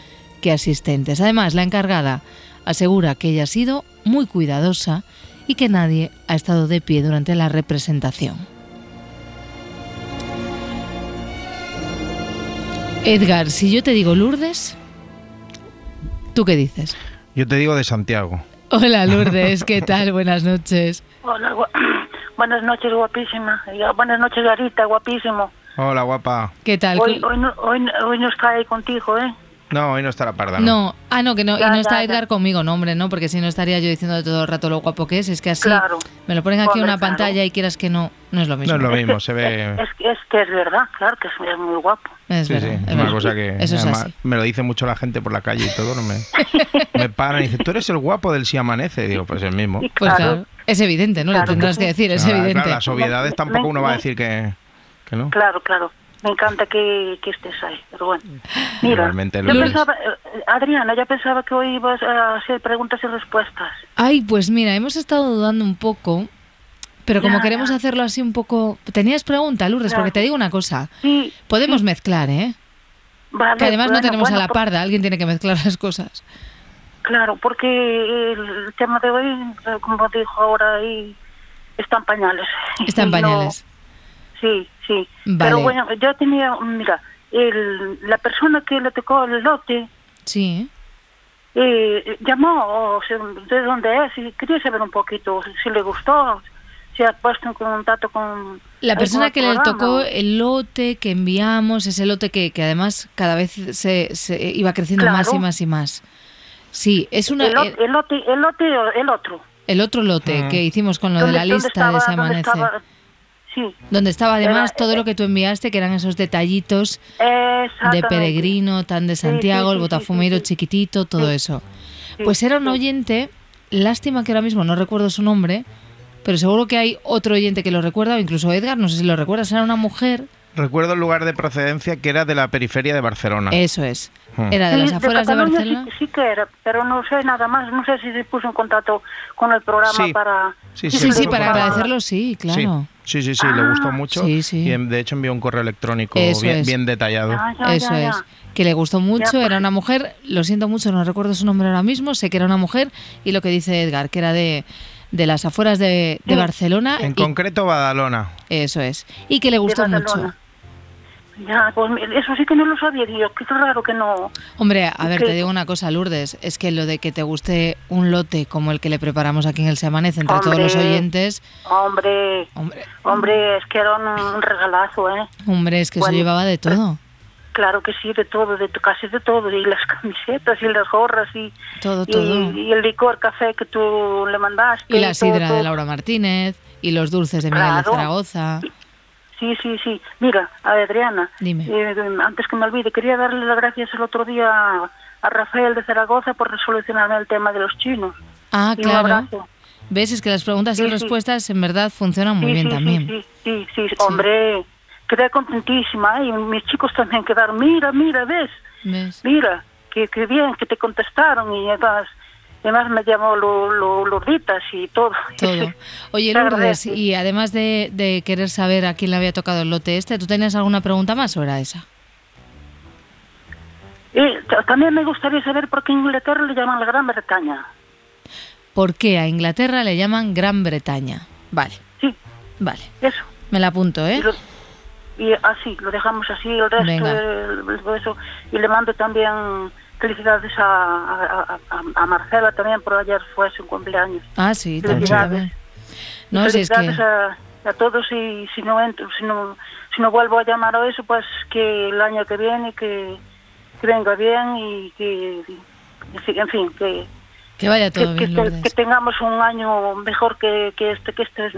Speaker 1: que asistentes. Además, la encargada asegura que ella ha sido muy cuidadosa y que nadie ha estado de pie durante la representación. Edgar, si yo te digo Lourdes, ¿tú qué dices?
Speaker 2: Yo te digo de Santiago.
Speaker 1: Hola Lourdes, ¿qué tal? Buenas noches.
Speaker 8: Hola, buenas noches, guapísima. Buenas noches, Garita, guapísimo.
Speaker 2: Hola, guapa.
Speaker 1: ¿Qué tal?
Speaker 8: Hoy, hoy, hoy, hoy no está ahí contigo, ¿eh?
Speaker 2: No, hoy no está la parda. ¿no?
Speaker 1: No, ah, no, que no, y
Speaker 8: Ya,
Speaker 1: no
Speaker 8: ya,
Speaker 1: está
Speaker 8: ya.
Speaker 1: Edgar conmigo, no, hombre, no, porque si no estaría yo diciendo todo el rato lo guapo que es, es que así
Speaker 8: Claro.
Speaker 1: me lo ponen aquí en una
Speaker 8: claro.
Speaker 1: pantalla y quieras que no, no es lo mismo.
Speaker 2: No es lo mismo, se ve.
Speaker 8: Es, es que es verdad, claro que es, es muy guapo.
Speaker 1: Es
Speaker 2: Sí,
Speaker 1: verdad,
Speaker 2: sí,
Speaker 1: es
Speaker 2: una
Speaker 1: verdad.
Speaker 2: cosa que
Speaker 1: Eso es
Speaker 2: además
Speaker 1: así.
Speaker 2: me lo dice mucho la gente por la calle y todo, no me, me paran y dicen, tú eres el guapo del si amanece. Y digo, pues el mismo.
Speaker 8: Y
Speaker 1: Pues
Speaker 8: claro,
Speaker 1: claro, es evidente, ¿no?
Speaker 8: Claro
Speaker 1: Le tendrás
Speaker 8: que
Speaker 1: decir, es evidente.
Speaker 2: claro, las obviedades tampoco uno va a decir que, que no.
Speaker 8: claro, claro. Me encanta que, que estés ahí, pero bueno. Mira,
Speaker 2: Igualmente,
Speaker 8: yo pensaba, eh, Adriana, yo pensaba que hoy ibas a hacer preguntas y respuestas.
Speaker 1: Ay, pues mira, hemos estado dudando un poco, pero como
Speaker 8: Ya,
Speaker 1: queremos
Speaker 8: ya.
Speaker 1: hacerlo así un poco... ¿Tenías pregunta, Lourdes?
Speaker 8: Claro.
Speaker 1: Porque te digo una cosa,
Speaker 8: Sí,
Speaker 1: podemos mezclar, ¿eh?
Speaker 8: vale.
Speaker 1: Que además no
Speaker 8: bueno,
Speaker 1: tenemos
Speaker 8: bueno,
Speaker 1: a la
Speaker 8: por-
Speaker 1: parda, alguien tiene que mezclar las cosas.
Speaker 8: Claro, porque el tema de hoy, eh, como dijo ahora ahí, está en pañales.
Speaker 1: Está en
Speaker 8: Y no-
Speaker 1: pañales.
Speaker 8: sí, sí.
Speaker 1: Vale.
Speaker 8: Pero bueno, yo tenía, mira, el, la persona que le tocó el lote
Speaker 1: Sí,
Speaker 8: eh, llamó o sea, de dónde es y quería saber un poquito si le gustó, si ha puesto en contacto con...
Speaker 1: La persona que le tocó el lote que enviamos, ese lote que, que además cada vez se, se iba creciendo
Speaker 8: Claro.
Speaker 1: más y más y más. Sí, es una
Speaker 8: El,
Speaker 1: el
Speaker 8: lote, el lote el otro.
Speaker 1: el otro lote
Speaker 2: Mm.
Speaker 1: que hicimos con lo de
Speaker 8: ¿Dónde-
Speaker 1: la lista
Speaker 8: estaba-
Speaker 1: de ese amanecer.
Speaker 8: estaba? Sí,
Speaker 1: Donde estaba además
Speaker 8: Era-
Speaker 1: todo
Speaker 8: eh,
Speaker 1: lo que tú enviaste, que eran esos detallitos de peregrino, tan de
Speaker 8: Sí, sí,
Speaker 1: Santiago, el
Speaker 8: sí, sí,
Speaker 1: botafumeiro
Speaker 8: sí, sí.
Speaker 1: chiquitito, todo
Speaker 8: Sí.
Speaker 1: eso.
Speaker 8: Sí,
Speaker 1: Pues era un
Speaker 8: sí.
Speaker 1: oyente, lástima que ahora mismo no recuerdo su nombre, pero seguro que hay otro oyente que lo recuerda, o incluso Edgar, no sé si lo recuerdas, era una mujer,
Speaker 2: Recuerdo el lugar de procedencia que era de la periferia de Barcelona.
Speaker 1: eso es,
Speaker 2: Hmm.
Speaker 1: era de
Speaker 8: Sí,
Speaker 1: las afueras de,
Speaker 8: Cataluña
Speaker 1: Barcelona.
Speaker 8: Sí, sí que era, pero no sé nada más. No sé si se puso en contacto con el programa
Speaker 2: Sí.
Speaker 8: para...
Speaker 2: Sí,
Speaker 1: Sí, sí, para agradecerlo, sí, claro.
Speaker 2: Sí, sí, sí, le gustó
Speaker 8: Ah,
Speaker 2: mucho.
Speaker 1: sí, sí.
Speaker 2: Y de hecho envió un correo electrónico bien, detallado.
Speaker 8: Ya, ya,
Speaker 1: Eso
Speaker 8: ya,
Speaker 1: es, que le gustó mucho, era una mujer, lo siento mucho, no recuerdo su nombre ahora mismo, sé que era una mujer, y lo que dice Edgar, que era de, de las afueras de. Barcelona,
Speaker 2: En
Speaker 1: y-
Speaker 2: concreto, Badalona.
Speaker 1: eso es, y que le gustó mucho.
Speaker 8: Ya, pues eso sí que no lo sabía, tío. Qué raro que no...
Speaker 1: Hombre, a ver, te digo una cosa, Lourdes, es que lo de que te guste un lote como el que le preparamos aquí en el Se Amanece entre todos los oyentes,
Speaker 8: Hombre,
Speaker 1: hombre,
Speaker 8: hombre, es que era un, regalazo, ¿eh?
Speaker 1: hombre, es que eso
Speaker 8: Bueno,
Speaker 1: llevaba de todo,
Speaker 8: Claro que sí, de todo, de casi de todo, y las camisetas y las gorras y,
Speaker 1: todo,
Speaker 8: y,
Speaker 1: todo.
Speaker 8: y el licor café que tú le mandaste.
Speaker 1: Y la
Speaker 8: todo,
Speaker 1: sidra de. Laura Martínez, y los dulces de Miguel de
Speaker 8: Claro.
Speaker 1: Zaragoza.
Speaker 8: Sí, sí, sí. Mira, Adriana,
Speaker 1: Dime.
Speaker 8: eh, antes que me olvide, quería darle las gracias el otro día a, a Rafael de Zaragoza por resolucionarme el tema de los chinos.
Speaker 1: Ah,
Speaker 8: Y un
Speaker 1: claro.
Speaker 8: abrazo.
Speaker 1: ¿Ves? Es que las preguntas y
Speaker 8: Sí,
Speaker 1: respuestas en verdad funcionan muy
Speaker 8: sí,
Speaker 1: bien también.
Speaker 8: Sí, sí, sí, hombre, quedé contentísima ¿eh? y mis chicos también quedaron, mira, mira, ves,
Speaker 1: ¿Ves?
Speaker 8: mira, que, que bien que te contestaron y además, además me llamó lo, lo, Lourditas y todo.
Speaker 1: Todo. Oye, Lourdes, y además de, de querer saber a quién le había tocado el lote este, ¿tú tenías alguna pregunta más o era esa?
Speaker 8: Y también me gustaría saber por qué en Inglaterra le llaman la Gran Bretaña.
Speaker 1: ¿Por qué a Inglaterra le llaman Gran Bretaña? Vale,
Speaker 8: Sí,
Speaker 1: vale.
Speaker 8: eso.
Speaker 1: Me la apunto, ¿eh?
Speaker 8: Y, lo- y así, lo dejamos así, el resto, el- el- eso. Y le mando también felicidades a, a, a- Marcela también, por ayer fue su cumpleaños.
Speaker 1: Ah, sí, también.
Speaker 8: Felicidades.
Speaker 1: No, si es que...
Speaker 8: felicidades a, a todos y si no entro, si no, si no vuelvo a llamar a eso, pues que el año que viene, que, que venga bien y que, en fin, que,
Speaker 1: Que vaya todo
Speaker 8: que,
Speaker 1: bien,
Speaker 8: que- tengamos un año mejor que, que este, que este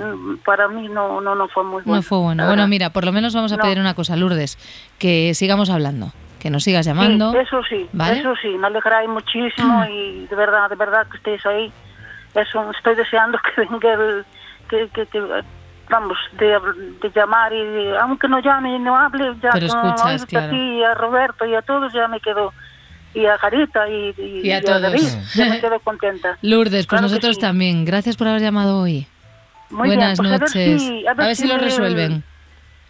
Speaker 8: para mí no, no, no fue muy bueno.
Speaker 1: No fue bueno. Bueno, mira, por lo menos vamos a
Speaker 8: No.
Speaker 1: pedir una cosa, Lourdes, que sigamos hablando, que nos sigas
Speaker 8: Sí,
Speaker 1: llamando.
Speaker 8: eso sí,
Speaker 1: ¿vale?
Speaker 8: eso sí, me alegráis muchísimo y de verdad, de verdad que estéis ahí. Eso, estoy deseando que venga el, que, que, que, vamos, de, de llamar y de- aunque no llame y no hable, ya
Speaker 1: Pero
Speaker 8: con
Speaker 1: escuchas, claro.
Speaker 8: a ti y a Roberto y a todos ya me quedo, y a Garita y, y,
Speaker 1: Y a todos.
Speaker 8: David, ya me quedo contenta.
Speaker 1: Lourdes, pues
Speaker 8: Claro
Speaker 1: nosotros
Speaker 8: sí.
Speaker 1: también. Gracias por haber llamado hoy.
Speaker 8: Muy
Speaker 1: Buenas
Speaker 8: bien, pues
Speaker 1: noches.
Speaker 8: A ver si,
Speaker 1: lo
Speaker 8: me-
Speaker 1: resuelven.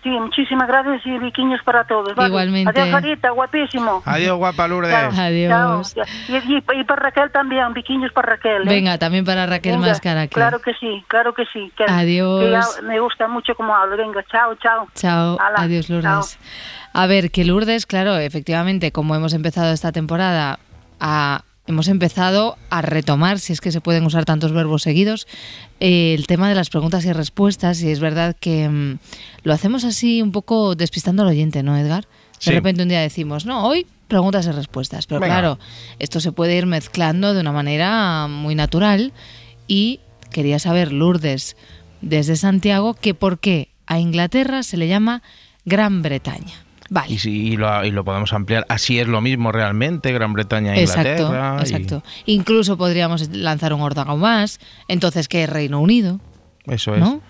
Speaker 8: Sí, muchísimas gracias y viquiños para todos. ¿vale?
Speaker 1: Igualmente.
Speaker 8: Adiós, Garita, guapísimo.
Speaker 2: Adiós, guapa Lourdes.
Speaker 8: Chao,
Speaker 1: Adiós.
Speaker 8: chao. Y, y- y para Raquel también, viquiños para Raquel. ¿eh?
Speaker 1: Venga, también para Raquel
Speaker 8: Venga,
Speaker 1: Máscara. que-
Speaker 8: Claro que sí, claro que sí. que-
Speaker 1: Adiós.
Speaker 8: que me gusta mucho como hablo. Venga, chao, chao.
Speaker 1: Chao, adiós Lourdes. A ver, que Lourdes, claro, efectivamente, como hemos empezado esta temporada a hemos empezado a retomar, si es que se pueden usar tantos verbos seguidos, eh, el tema de las preguntas y respuestas. Y es verdad que mm, lo hacemos así un poco despistando al oyente, ¿no, Edgar? De
Speaker 2: Sí.
Speaker 1: repente un día decimos, no, hoy preguntas y respuestas. Pero
Speaker 2: Venga.
Speaker 1: claro, esto se puede ir mezclando de una manera muy natural. Y quería saber, Lourdes, desde Santiago, que por qué a Inglaterra se le llama Gran Bretaña. Vale.
Speaker 2: Y, lo, y lo podemos ampliar. Así es lo mismo realmente, Gran Bretaña e
Speaker 1: Exacto,
Speaker 2: Inglaterra. y-
Speaker 1: exacto. Incluso podríamos lanzar un órdago más. Entonces, ¿qué es Reino Unido?
Speaker 2: Eso es.
Speaker 1: ¿No?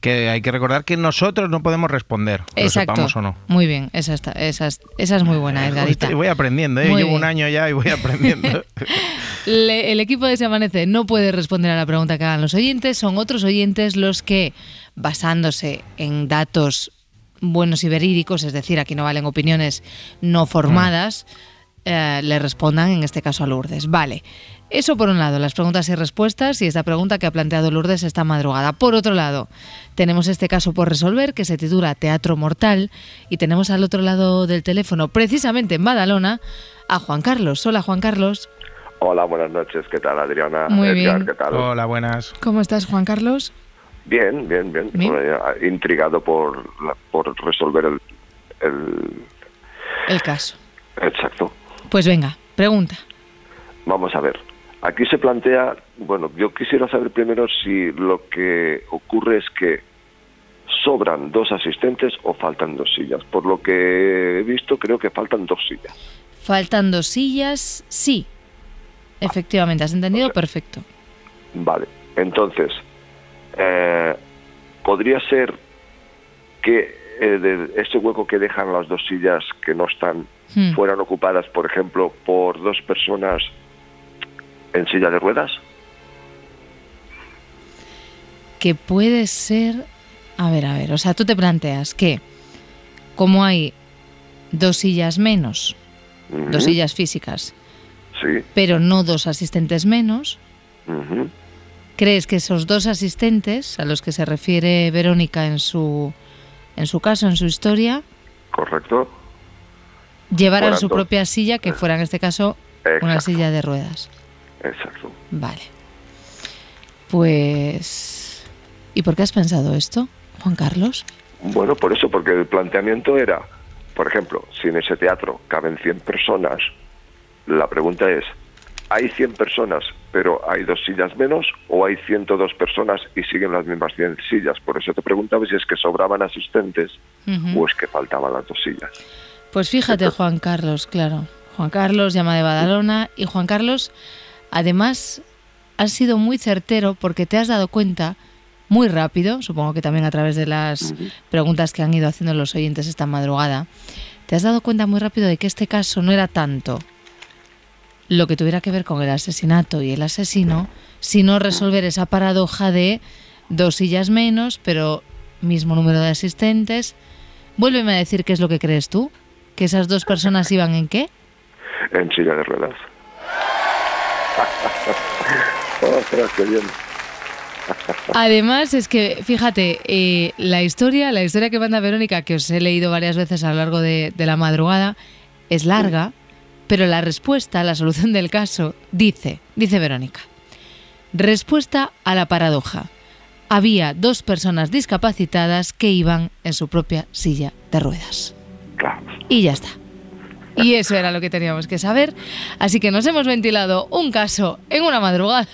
Speaker 2: Que hay que recordar que nosotros no podemos responder, lo
Speaker 1: Exacto.
Speaker 2: sepamos o no.
Speaker 1: Muy bien, esa, está- esa, es- esa es muy buena, Edgarita.
Speaker 2: Estoy- voy aprendiendo, ¿eh? Llevo un año ya y voy aprendiendo.
Speaker 1: Le- el equipo de Se Amanece no puede responder a la pregunta que hagan los oyentes, son otros oyentes los que, basándose en datos buenos y verídicos, es decir, aquí no valen opiniones no formadas, eh, le respondan en este caso a Lourdes. Vale, eso por un lado, las preguntas y respuestas y esta pregunta que ha planteado Lourdes esta madrugada. Por otro lado, tenemos este caso por resolver que se titula Teatro Mortal y tenemos al otro lado del teléfono, precisamente en Badalona, a Juan Carlos. Hola Juan Carlos.
Speaker 9: Hola, buenas noches. ¿Qué tal, Adriana?
Speaker 1: Muy
Speaker 9: Edgar,
Speaker 1: bien.
Speaker 9: ¿qué tal?
Speaker 2: Hola, buenas.
Speaker 1: ¿Cómo estás, Juan Carlos?
Speaker 9: Bien, bien, bien.
Speaker 1: Bien.
Speaker 9: Eh, Intrigado por, la- por resolver el, el...
Speaker 1: El caso.
Speaker 9: Exacto.
Speaker 1: Pues venga, pregunta.
Speaker 9: Vamos a ver. Aquí se plantea, bueno, yo quisiera saber primero si lo que ocurre es que sobran dos asistentes o faltan dos sillas. Por lo que he visto, creo que faltan dos sillas.
Speaker 1: Faltan dos sillas, sí. Efectivamente, has entendido perfecto.
Speaker 9: Vale, entonces, eh, podría ser que eh, de ese hueco que dejan las dos sillas que no están
Speaker 1: Hmm.
Speaker 9: fueran ocupadas, por ejemplo, por dos personas en silla de ruedas.
Speaker 1: Que puede ser... A ver, a ver, o sea, tú te planteas que como hay dos sillas menos, dos sillas físicas,
Speaker 9: Sí.
Speaker 1: pero no dos asistentes menos. ¿Crees que esos dos asistentes a los que se refiere Verónica en su, en su caso, en su historia,
Speaker 9: Correcto.
Speaker 1: llevaran su propia silla, que fuera en este caso una silla de ruedas?
Speaker 9: Exacto.
Speaker 1: Vale. Pues... ¿Y por qué has pensado esto, Juan Carlos?
Speaker 9: Bueno, por eso, porque el planteamiento era, por ejemplo, si en ese teatro caben 100 personas, la pregunta es, ¿hay 100 personas pero hay dos sillas menos o hay 102 personas y siguen las mismas 100 sillas? Por eso te preguntaba si es que sobraban asistentes o es que faltaban las dos sillas.
Speaker 1: Pues fíjate, Juan Carlos, claro. Juan Carlos llama de Badalona y Juan Carlos, además, has sido muy certero porque te has dado cuenta muy rápido, supongo que también a través de las preguntas que han ido haciendo los oyentes esta madrugada, te has dado cuenta muy rápido de que este caso no era tanto lo que tuviera que ver con el asesinato y el asesino, sino resolver esa paradoja de dos sillas menos, pero mismo número de asistentes. Vuélveme a decir qué es lo que crees tú, que esas dos personas iban en qué?
Speaker 9: En silla de ruedas. Ostras, qué bien.
Speaker 1: Además, es que, fíjate, eh, la historia, la historia que manda Verónica, que os he leído varias veces a lo largo de, de la madrugada, es larga, pero la respuesta, la solución del caso, dice, dice Verónica. Respuesta a la paradoja. Había dos personas discapacitadas que iban en su propia silla de ruedas.
Speaker 9: Claro.
Speaker 1: Y ya está. Y eso era lo que teníamos que saber. Así que nos hemos ventilado un caso en una madrugada.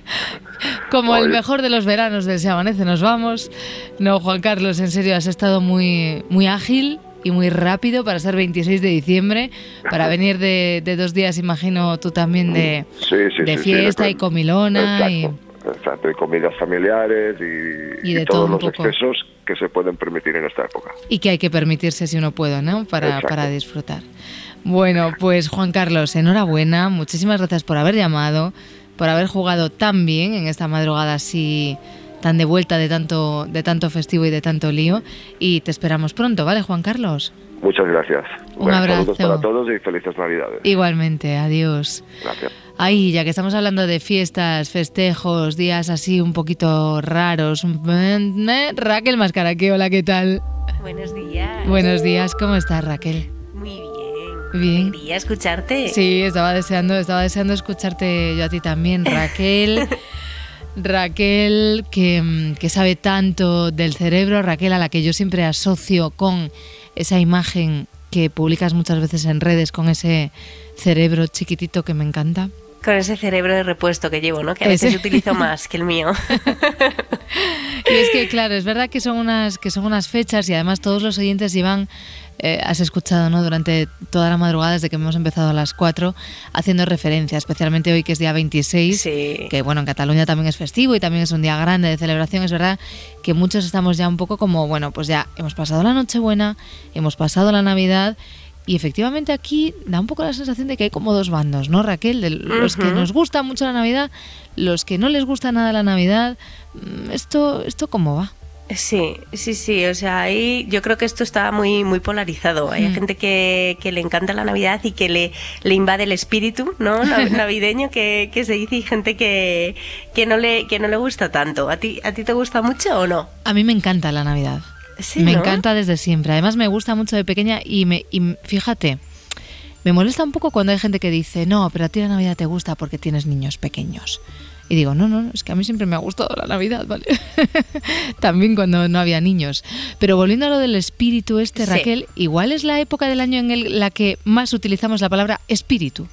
Speaker 1: Como el mejor de los veranos del Se Amanece nos vamos. No, Juan Carlos, en serio, has estado muy, muy ágil y muy rápido para ser 26 de diciembre, para venir de, de dos días, imagino tú también de,
Speaker 9: Sí, sí,
Speaker 1: de
Speaker 9: sí,
Speaker 1: fiesta y comilona. Y,
Speaker 9: Exacto, exacto, y comidas familiares y,
Speaker 1: Y de
Speaker 9: y
Speaker 1: todo
Speaker 9: todos
Speaker 1: un
Speaker 9: los
Speaker 1: poco.
Speaker 9: excesos que se pueden permitir en esta época.
Speaker 1: y que hay que permitirse si uno puede, ¿no? Para,
Speaker 9: Exacto.
Speaker 1: para disfrutar. Bueno, pues Juan Carlos, enhorabuena, muchísimas gracias por haber llamado, por haber jugado tan bien en esta madrugada así tan de vuelta de tanto, de tanto festivo y de tanto lío. Y te esperamos pronto, ¿vale, Juan Carlos?
Speaker 9: Muchas gracias.
Speaker 1: Un
Speaker 9: Bueno,
Speaker 1: abrazo.
Speaker 9: Saludos para todos y felices Navidades.
Speaker 1: Igualmente, adiós.
Speaker 9: Gracias.
Speaker 1: Ay, ya que estamos hablando de fiestas, festejos, días así un poquito raros. eh, Raquel Mascaraque, hola, ¿qué tal?
Speaker 10: Buenos días.
Speaker 1: Buenos días, ¿cómo estás, Raquel?
Speaker 10: Muy bien.
Speaker 1: Bien.
Speaker 10: Alegría escucharte.
Speaker 1: Sí, estaba deseando, estaba deseando escucharte yo a ti también, Raquel. Raquel, que, mm, que sabe tanto del cerebro, Raquel, a la que yo siempre asocio con esa imagen que publicas muchas veces en redes, con ese cerebro chiquitito que me encanta.
Speaker 10: Con ese cerebro de repuesto que llevo, ¿no? Que a veces
Speaker 1: Ese.
Speaker 10: utilizo más que el mío.
Speaker 1: Y es que, claro, es verdad que son unas, que son unas fechas y además todos los oyentes llevan, eh, has escuchado, ¿no? Durante toda la madrugada, desde que hemos empezado a las 4, haciendo referencia, especialmente hoy que es día 26, que bueno, en Cataluña también es festivo y también es un día grande de celebración. Es verdad que muchos estamos ya un poco como, bueno, pues ya hemos pasado la Nochebuena, hemos pasado la Navidad. Y efectivamente aquí da un poco la sensación de que hay como dos bandos, ¿no, Raquel? De los que nos gusta mucho la Navidad, los que no les gusta nada la Navidad. Mm, ¿Esto, esto cómo va?
Speaker 10: Sí, sí, sí. O sea, ahí yo creo que esto está muy, muy polarizado. Hay
Speaker 1: Mm.
Speaker 10: gente que, que le encanta la Navidad y que le, le invade el espíritu, ¿no? Nav- Navideño que, que se dice y gente que, que no le, que no le gusta tanto. ¿A ti, ¿A ti te gusta mucho o no?
Speaker 1: A mí me encanta la Navidad.
Speaker 10: Sí,
Speaker 1: me
Speaker 10: ¿no?
Speaker 1: encanta desde siempre. Además me gusta mucho de pequeña y, me, y fíjate, me molesta un poco cuando hay gente que dice, no, pero a ti la Navidad te gusta porque tienes niños pequeños. Y digo, no, no, es que a mí siempre me ha gustado la Navidad, ¿vale? También cuando no había niños. Pero volviendo a lo del espíritu este,
Speaker 10: Sí.
Speaker 1: Raquel, igual es la época del año en el- la que más utilizamos la palabra espíritu.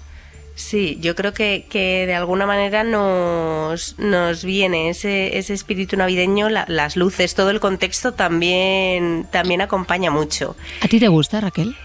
Speaker 10: Sí, yo creo que, que de alguna manera nos, nos viene ese, ese espíritu navideño, la- las luces, todo el contexto también, también acompaña mucho.
Speaker 1: ¿A ti te gusta, Raquel?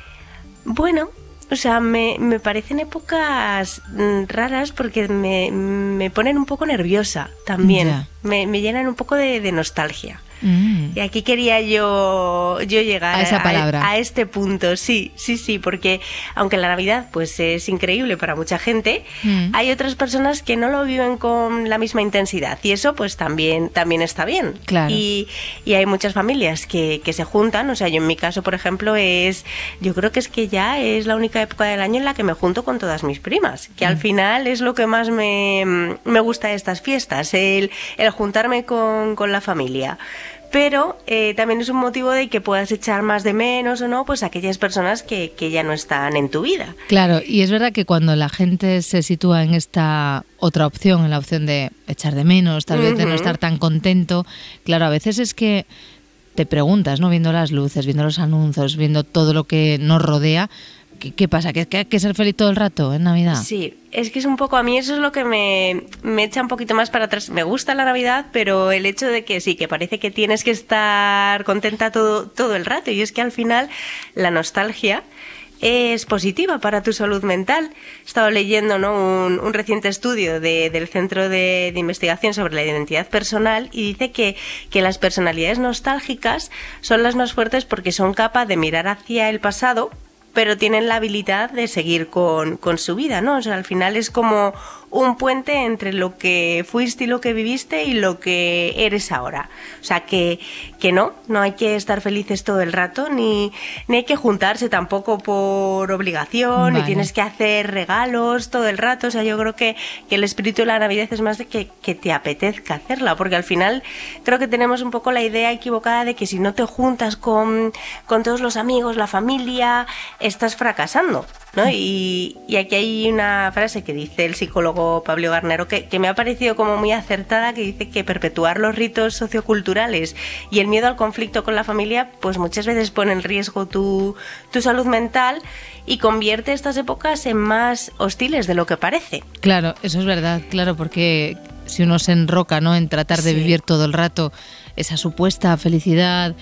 Speaker 10: Bueno, o sea, me, me parecen épocas mm, raras porque me, me ponen un poco nerviosa también. Me, me llenan un poco de, de nostalgia.
Speaker 1: Mm.
Speaker 10: Y aquí quería yo, yo llegar
Speaker 1: A esa palabra.
Speaker 10: a este punto, sí, sí, sí, porque aunque la Navidad pues es increíble para mucha gente,
Speaker 1: Mm.
Speaker 10: hay otras personas que no lo viven con la misma intensidad y eso pues también, también está bien.
Speaker 1: Claro.
Speaker 10: Y, y hay muchas familias que, que se juntan, o sea, yo en mi caso, por ejemplo, es, yo creo que es que ya es la única época del año en la que me junto con todas mis primas, que
Speaker 1: Mm.
Speaker 10: al final es lo que más me, me gusta de estas fiestas, el, el juntarme con, con la familia. Pero eh, también es un motivo de que puedas echar más de menos o no, pues aquellas personas que, que ya no están en tu vida.
Speaker 1: Claro, y es verdad que cuando la gente se sitúa en esta otra opción, en la opción de echar de menos, tal vez de no estar tan contento, claro, a veces es que te preguntas, ¿no? Viendo las luces, viendo los anuncios, viendo todo lo que nos rodea, ¿qué, pasa? ¿Que, que hay que ser feliz todo el rato en Navidad?
Speaker 10: Sí, es que es un poco, a mí eso es lo que me, echa un poquito más para atrás. Me gusta la Navidad, pero el hecho de que sí, que parece que tienes que estar contenta todo, todo el rato. Y es que al final la nostalgia es positiva para tu salud mental. He estado leyendo ¿no? un, reciente estudio de- del Centro de, de Investigación sobre la Identidad Personal y dice que, que las personalidades nostálgicas son las más fuertes porque son capaces de mirar hacia el pasado pero tienen la habilidad de seguir con, con su vida, ¿no? O sea, al final es como un puente entre lo que fuiste y lo que viviste y lo que eres ahora. O sea, que, que no, no hay que estar felices todo el rato, ni, ni hay que juntarse tampoco por obligación, ni tienes que hacer regalos todo el rato. O sea, yo creo que, que el espíritu de la Navidad es más de que, que te apetezca hacerla, porque al final creo que tenemos un poco la idea equivocada de que si no te juntas con, con todos los amigos, la familia, estás fracasando. ¿No? Y, y aquí hay una frase que dice el psicólogo Pablo Garnero que, que me ha parecido como muy acertada, que dice que perpetuar los ritos socioculturales y el miedo al conflicto con la familia, pues muchas veces pone en riesgo tu, tu salud mental y convierte estas épocas en más hostiles de lo que parece.
Speaker 1: Claro, eso es verdad, claro, porque si uno se enroca ¿no? en tratar de
Speaker 10: Sí.
Speaker 1: vivir todo el rato esa supuesta felicidad,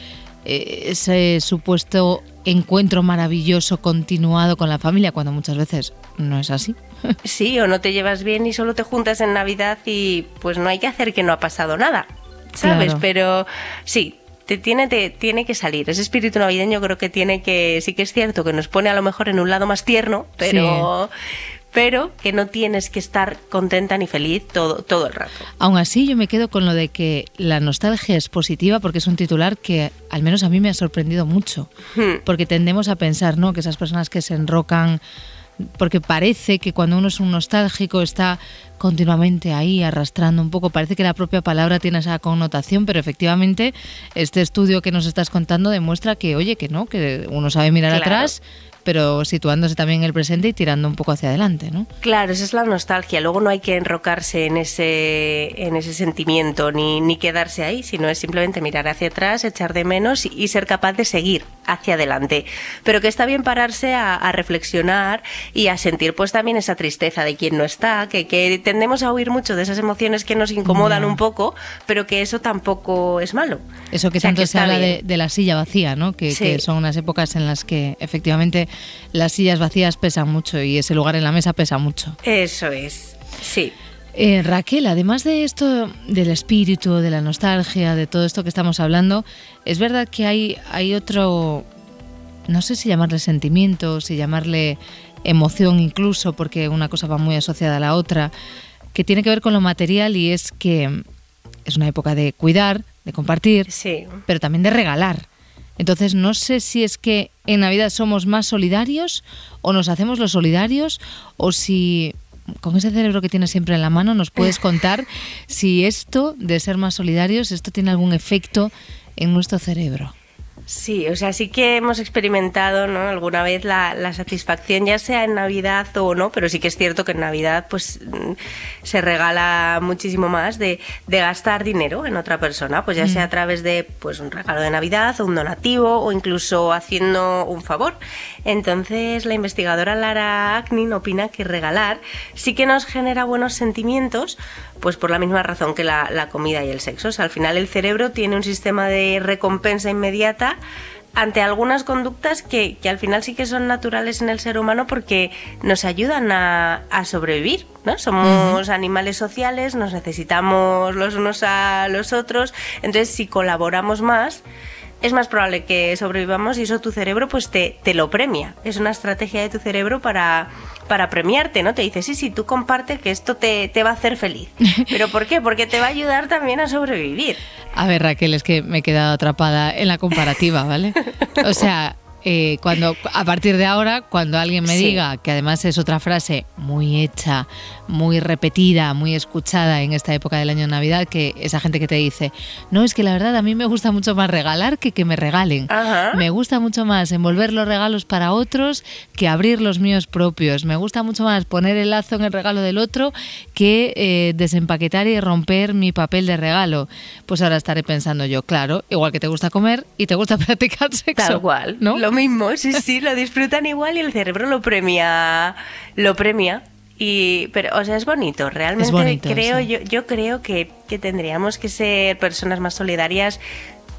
Speaker 1: ese supuesto encuentro maravilloso continuado con la familia, cuando muchas veces no es así.
Speaker 10: Sí, o no te llevas bien y solo te juntas en Navidad y pues no hay que hacer que no ha pasado nada, ¿sabes?
Speaker 1: Claro.
Speaker 10: Pero sí, te tiene, te, tiene que salir. Ese espíritu navideño creo que tiene que, sí que es cierto que nos pone a lo mejor en un lado más tierno, pero, pero que no tienes que estar contenta ni feliz todo, todo el rato.
Speaker 1: Aún así, yo me quedo con lo de que la nostalgia es positiva porque es un titular que al menos a mí me ha sorprendido mucho.
Speaker 10: Hmm.
Speaker 1: Porque tendemos a pensar, ¿no? Que esas personas que se enrocan porque parece que cuando uno es un nostálgico está continuamente ahí arrastrando un poco. Parece que la propia palabra tiene esa connotación, pero efectivamente este estudio que nos estás contando demuestra que, oye, que no, que uno sabe mirar
Speaker 10: Claro.
Speaker 1: atrás, pero situándose también en el presente y tirando un poco hacia adelante, ¿no?
Speaker 10: Claro, esa es la nostalgia. Luego no hay que enrocarse en ese, en ese sentimiento ni, ni quedarse ahí, sino es simplemente mirar hacia atrás, echar de menos y, y ser capaz de seguir hacia adelante. Pero que está bien pararse a, a reflexionar y a sentir pues también esa tristeza de quien no está, que, que tendemos a huir mucho de esas emociones que nos incomodan un poco, pero que eso tampoco es malo.
Speaker 1: Eso que
Speaker 10: O sea,
Speaker 1: tanto
Speaker 10: que
Speaker 1: se habla de, la silla vacía, ¿no? Que,
Speaker 10: Sí.
Speaker 1: que son unas épocas en las que efectivamente las sillas vacías pesan mucho y ese lugar en la mesa pesa mucho.
Speaker 10: Eso es, sí.
Speaker 1: Eh, Raquel, además de esto del espíritu, de la nostalgia, de todo esto que estamos hablando, es verdad que hay, hay otro, no sé si llamarle sentimiento, si llamarle emoción incluso, porque una cosa va muy asociada a la otra, que tiene que ver con lo material y es que es una época de cuidar, de compartir,
Speaker 10: Sí.
Speaker 1: pero también de regalar. Entonces, no sé si es que en Navidad somos más solidarios o nos hacemos los solidarios o si con ese cerebro que tienes siempre en la mano nos puedes contar si esto de ser más solidarios, esto tiene algún efecto en nuestro cerebro.
Speaker 10: Sí, o sea, sí que hemos experimentado ¿no? alguna vez la, la satisfacción, ya sea en Navidad o no, pero sí que es cierto que en Navidad pues mm, se regala muchísimo más de, de gastar dinero en otra persona, pues ya sea a través de pues un regalo de Navidad o un donativo o incluso haciendo un favor. Entonces la investigadora Lara Aknin opina que regalar sí que nos genera buenos sentimientos, pues por la misma razón que la, la comida y el sexo. O sea, al final el cerebro tiene un sistema de recompensa inmediata ante algunas conductas que, que al final sí que son naturales en el ser humano porque nos ayudan a, a sobrevivir, ¿no? Somos animales sociales, nos necesitamos los unos a los otros, entonces si colaboramos más, es más probable que sobrevivamos y eso tu cerebro pues te, te lo premia. Es una estrategia de tu cerebro para, para premiarte, ¿no? Te dice, sí, sí, tú comparte que esto te, te va a hacer feliz. ¿Pero por qué? Porque te va a ayudar también a sobrevivir.
Speaker 1: A ver, Raquel, es que me he quedado atrapada en la comparativa, ¿vale? O sea, eh, cuando a partir de ahora, cuando alguien me
Speaker 10: Sí.
Speaker 1: diga, que además es otra frase muy hecha, muy repetida, muy escuchada en esta época del año de Navidad, que esa gente que te dice, no, es que la verdad a mí me gusta mucho más regalar que que me regalen.
Speaker 10: Ajá.
Speaker 1: Me gusta mucho más envolver los regalos para otros que abrir los míos propios. Me gusta mucho más poner el lazo en el regalo del otro que eh, desempaquetar y romper mi papel de regalo. Pues ahora estaré pensando yo, claro, igual que te gusta comer y te gusta practicar sexo.
Speaker 10: Tal cual,
Speaker 1: ¿no?
Speaker 10: Lo mismo, sí, sí, lo disfrutan igual y el cerebro lo premia, lo premia. Y, pero, o sea, es bonito, realmente
Speaker 1: Es bonito,
Speaker 10: creo,
Speaker 1: sí.
Speaker 10: yo, yo creo que, que tendríamos que ser personas más solidarias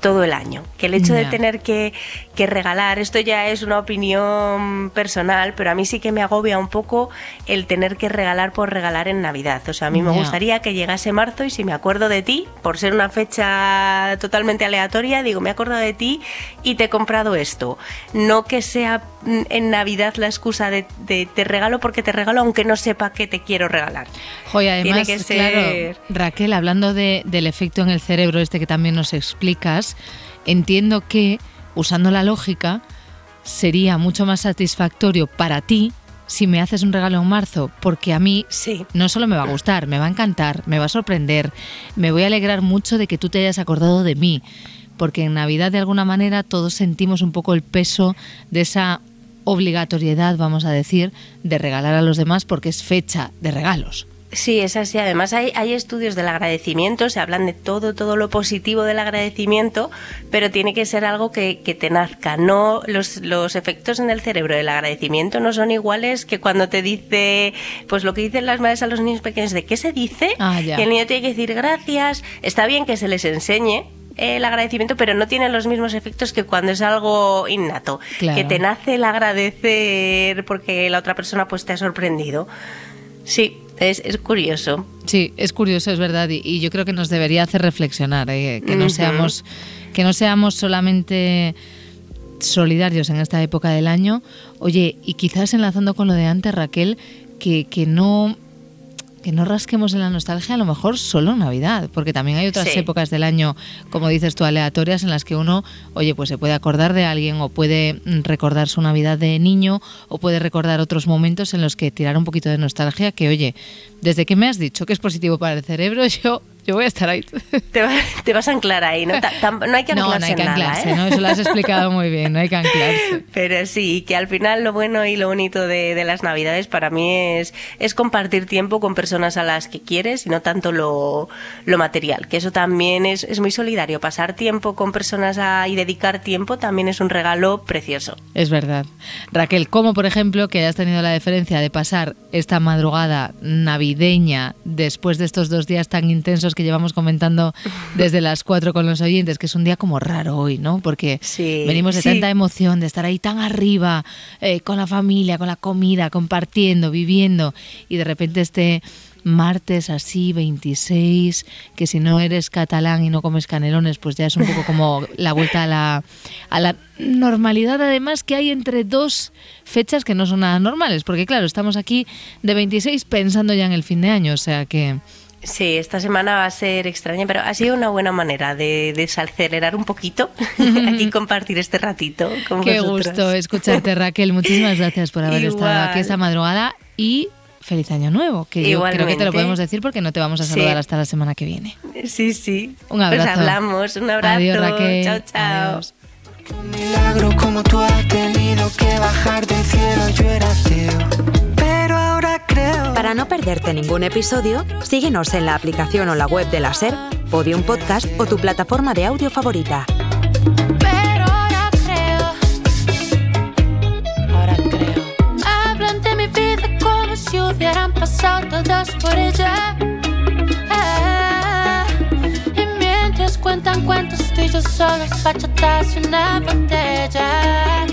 Speaker 10: todo el año. Que el hecho de tener que, que regalar, esto ya es una opinión personal, pero a mí sí que me agobia un poco el tener que regalar por regalar en Navidad. O sea, a mí me gustaría que llegase marzo y si me acuerdo de ti, por ser una fecha totalmente aleatoria, digo, me he acordado de ti y te he comprado esto. No que sea en Navidad la excusa de, de te regalo porque te regalo aunque no sepa que te quiero regalar.
Speaker 1: Joy, además,
Speaker 10: que
Speaker 1: claro,
Speaker 10: ser-
Speaker 1: Raquel, hablando de- del efecto en el cerebro este que también nos explicas, entiendo que, usando la lógica, sería mucho más satisfactorio para ti si me haces un regalo en marzo, porque a mí
Speaker 10: Sí.
Speaker 1: no solo me va a gustar, me va a encantar, me va a sorprender, me voy a alegrar mucho de que tú te hayas acordado de mí, porque en Navidad de alguna manera todos sentimos un poco el peso de esa obligatoriedad, vamos a decir, de regalar a los demás porque es fecha de regalos.
Speaker 10: Sí, es así. Además, hay, hay estudios del agradecimiento, se hablan de todo, todo lo positivo del agradecimiento, pero tiene que ser algo que, que te nazca. No, los, los efectos en el cerebro del agradecimiento no son iguales que cuando te dice, pues lo que dicen las madres a los niños pequeños, de qué se dice,
Speaker 1: Ah,
Speaker 10: el niño tiene que decir gracias. Está bien que se les enseñe el agradecimiento, pero no tiene los mismos efectos que cuando es algo innato,
Speaker 1: Claro.
Speaker 10: que te nace el agradecer porque la otra persona pues te ha sorprendido. Sí, es, es curioso.
Speaker 1: Sí, es curioso, es verdad, y, y yo creo que nos debería hacer reflexionar, eh, que no seamos, que no seamos solamente solidarios en esta época del año. Oye, y quizás enlazando con lo de antes, Raquel, que, que no que no rasquemos en la nostalgia a lo mejor solo Navidad, porque también hay otras
Speaker 10: Sí.
Speaker 1: épocas del año, como dices tú, aleatorias en las que uno, oye, pues se puede acordar de alguien o puede recordar su Navidad de niño o puede recordar otros momentos en los que tirar un poquito de nostalgia, que oye, desde que me has dicho que es positivo para el cerebro, yo, yo voy a estar ahí.
Speaker 10: Te, va- te vas a anclar ahí, ¿no? Tam- no hay que
Speaker 1: No,
Speaker 10: anclarse
Speaker 1: no hay que
Speaker 10: en nada,
Speaker 1: anclarse,
Speaker 10: ¿eh?
Speaker 1: ¿no? Eso lo has explicado muy bien, no hay que anclarse.
Speaker 10: Pero sí, que al final lo bueno y lo bonito de, de las navidades para mí es, es compartir tiempo con personas a las que quieres y no tanto lo, lo material, que eso también es, es muy solidario. Pasar tiempo con personas a- y dedicar tiempo también es un regalo precioso.
Speaker 1: Es verdad. Raquel, ¿cómo por ejemplo que hayas tenido la deferencia de pasar esta madrugada navideña después de estos dos días tan intensos que llevamos comentando desde las cuatro con los oyentes, que es un día como raro hoy, ¿no? Porque
Speaker 10: Sí,
Speaker 1: venimos de
Speaker 10: sí.
Speaker 1: tanta emoción, de estar ahí tan arriba, eh, con la familia, con la comida, compartiendo, viviendo, y de repente este martes así, 26, que si no eres catalán y no comes canelones, pues ya es un poco como la vuelta a la, a la normalidad, además que hay entre dos fechas que no son nada normales, porque claro, estamos aquí de 26 pensando ya en el fin de año, o sea que...
Speaker 10: Sí, esta semana va a ser extraña, pero ha sido una buena manera de desacelerar un poquito aquí compartir este ratito con
Speaker 1: Qué
Speaker 10: vosotros.
Speaker 1: gusto escucharte, Raquel. Muchísimas gracias por haber estado
Speaker 10: Igual.
Speaker 1: aquí esta madrugada y feliz año nuevo, que yo creo que te lo
Speaker 10: Igualmente.
Speaker 1: podemos decir porque no te vamos a saludar
Speaker 10: Sí.
Speaker 1: hasta la semana que viene.
Speaker 10: Sí, sí.
Speaker 1: Un abrazo.
Speaker 10: Pues hablamos, un abrazo.
Speaker 1: Adiós, Raquel.
Speaker 10: Chao, chao.
Speaker 1: Adiós.
Speaker 11: milagro como tú has tenido que bajar del cielo, yo era ateo.
Speaker 12: Para no perderte ningún episodio, síguenos en la aplicación o la web de la SER, Podium Podcast o tu plataforma de audio favorita.
Speaker 13: Pero ahora creo, ahora creo. Hablan de mi vida como si hubieran pasado todas por ella. Ah, y mientras cuentan cuentos, tú y yo solos, bachatas y una botella.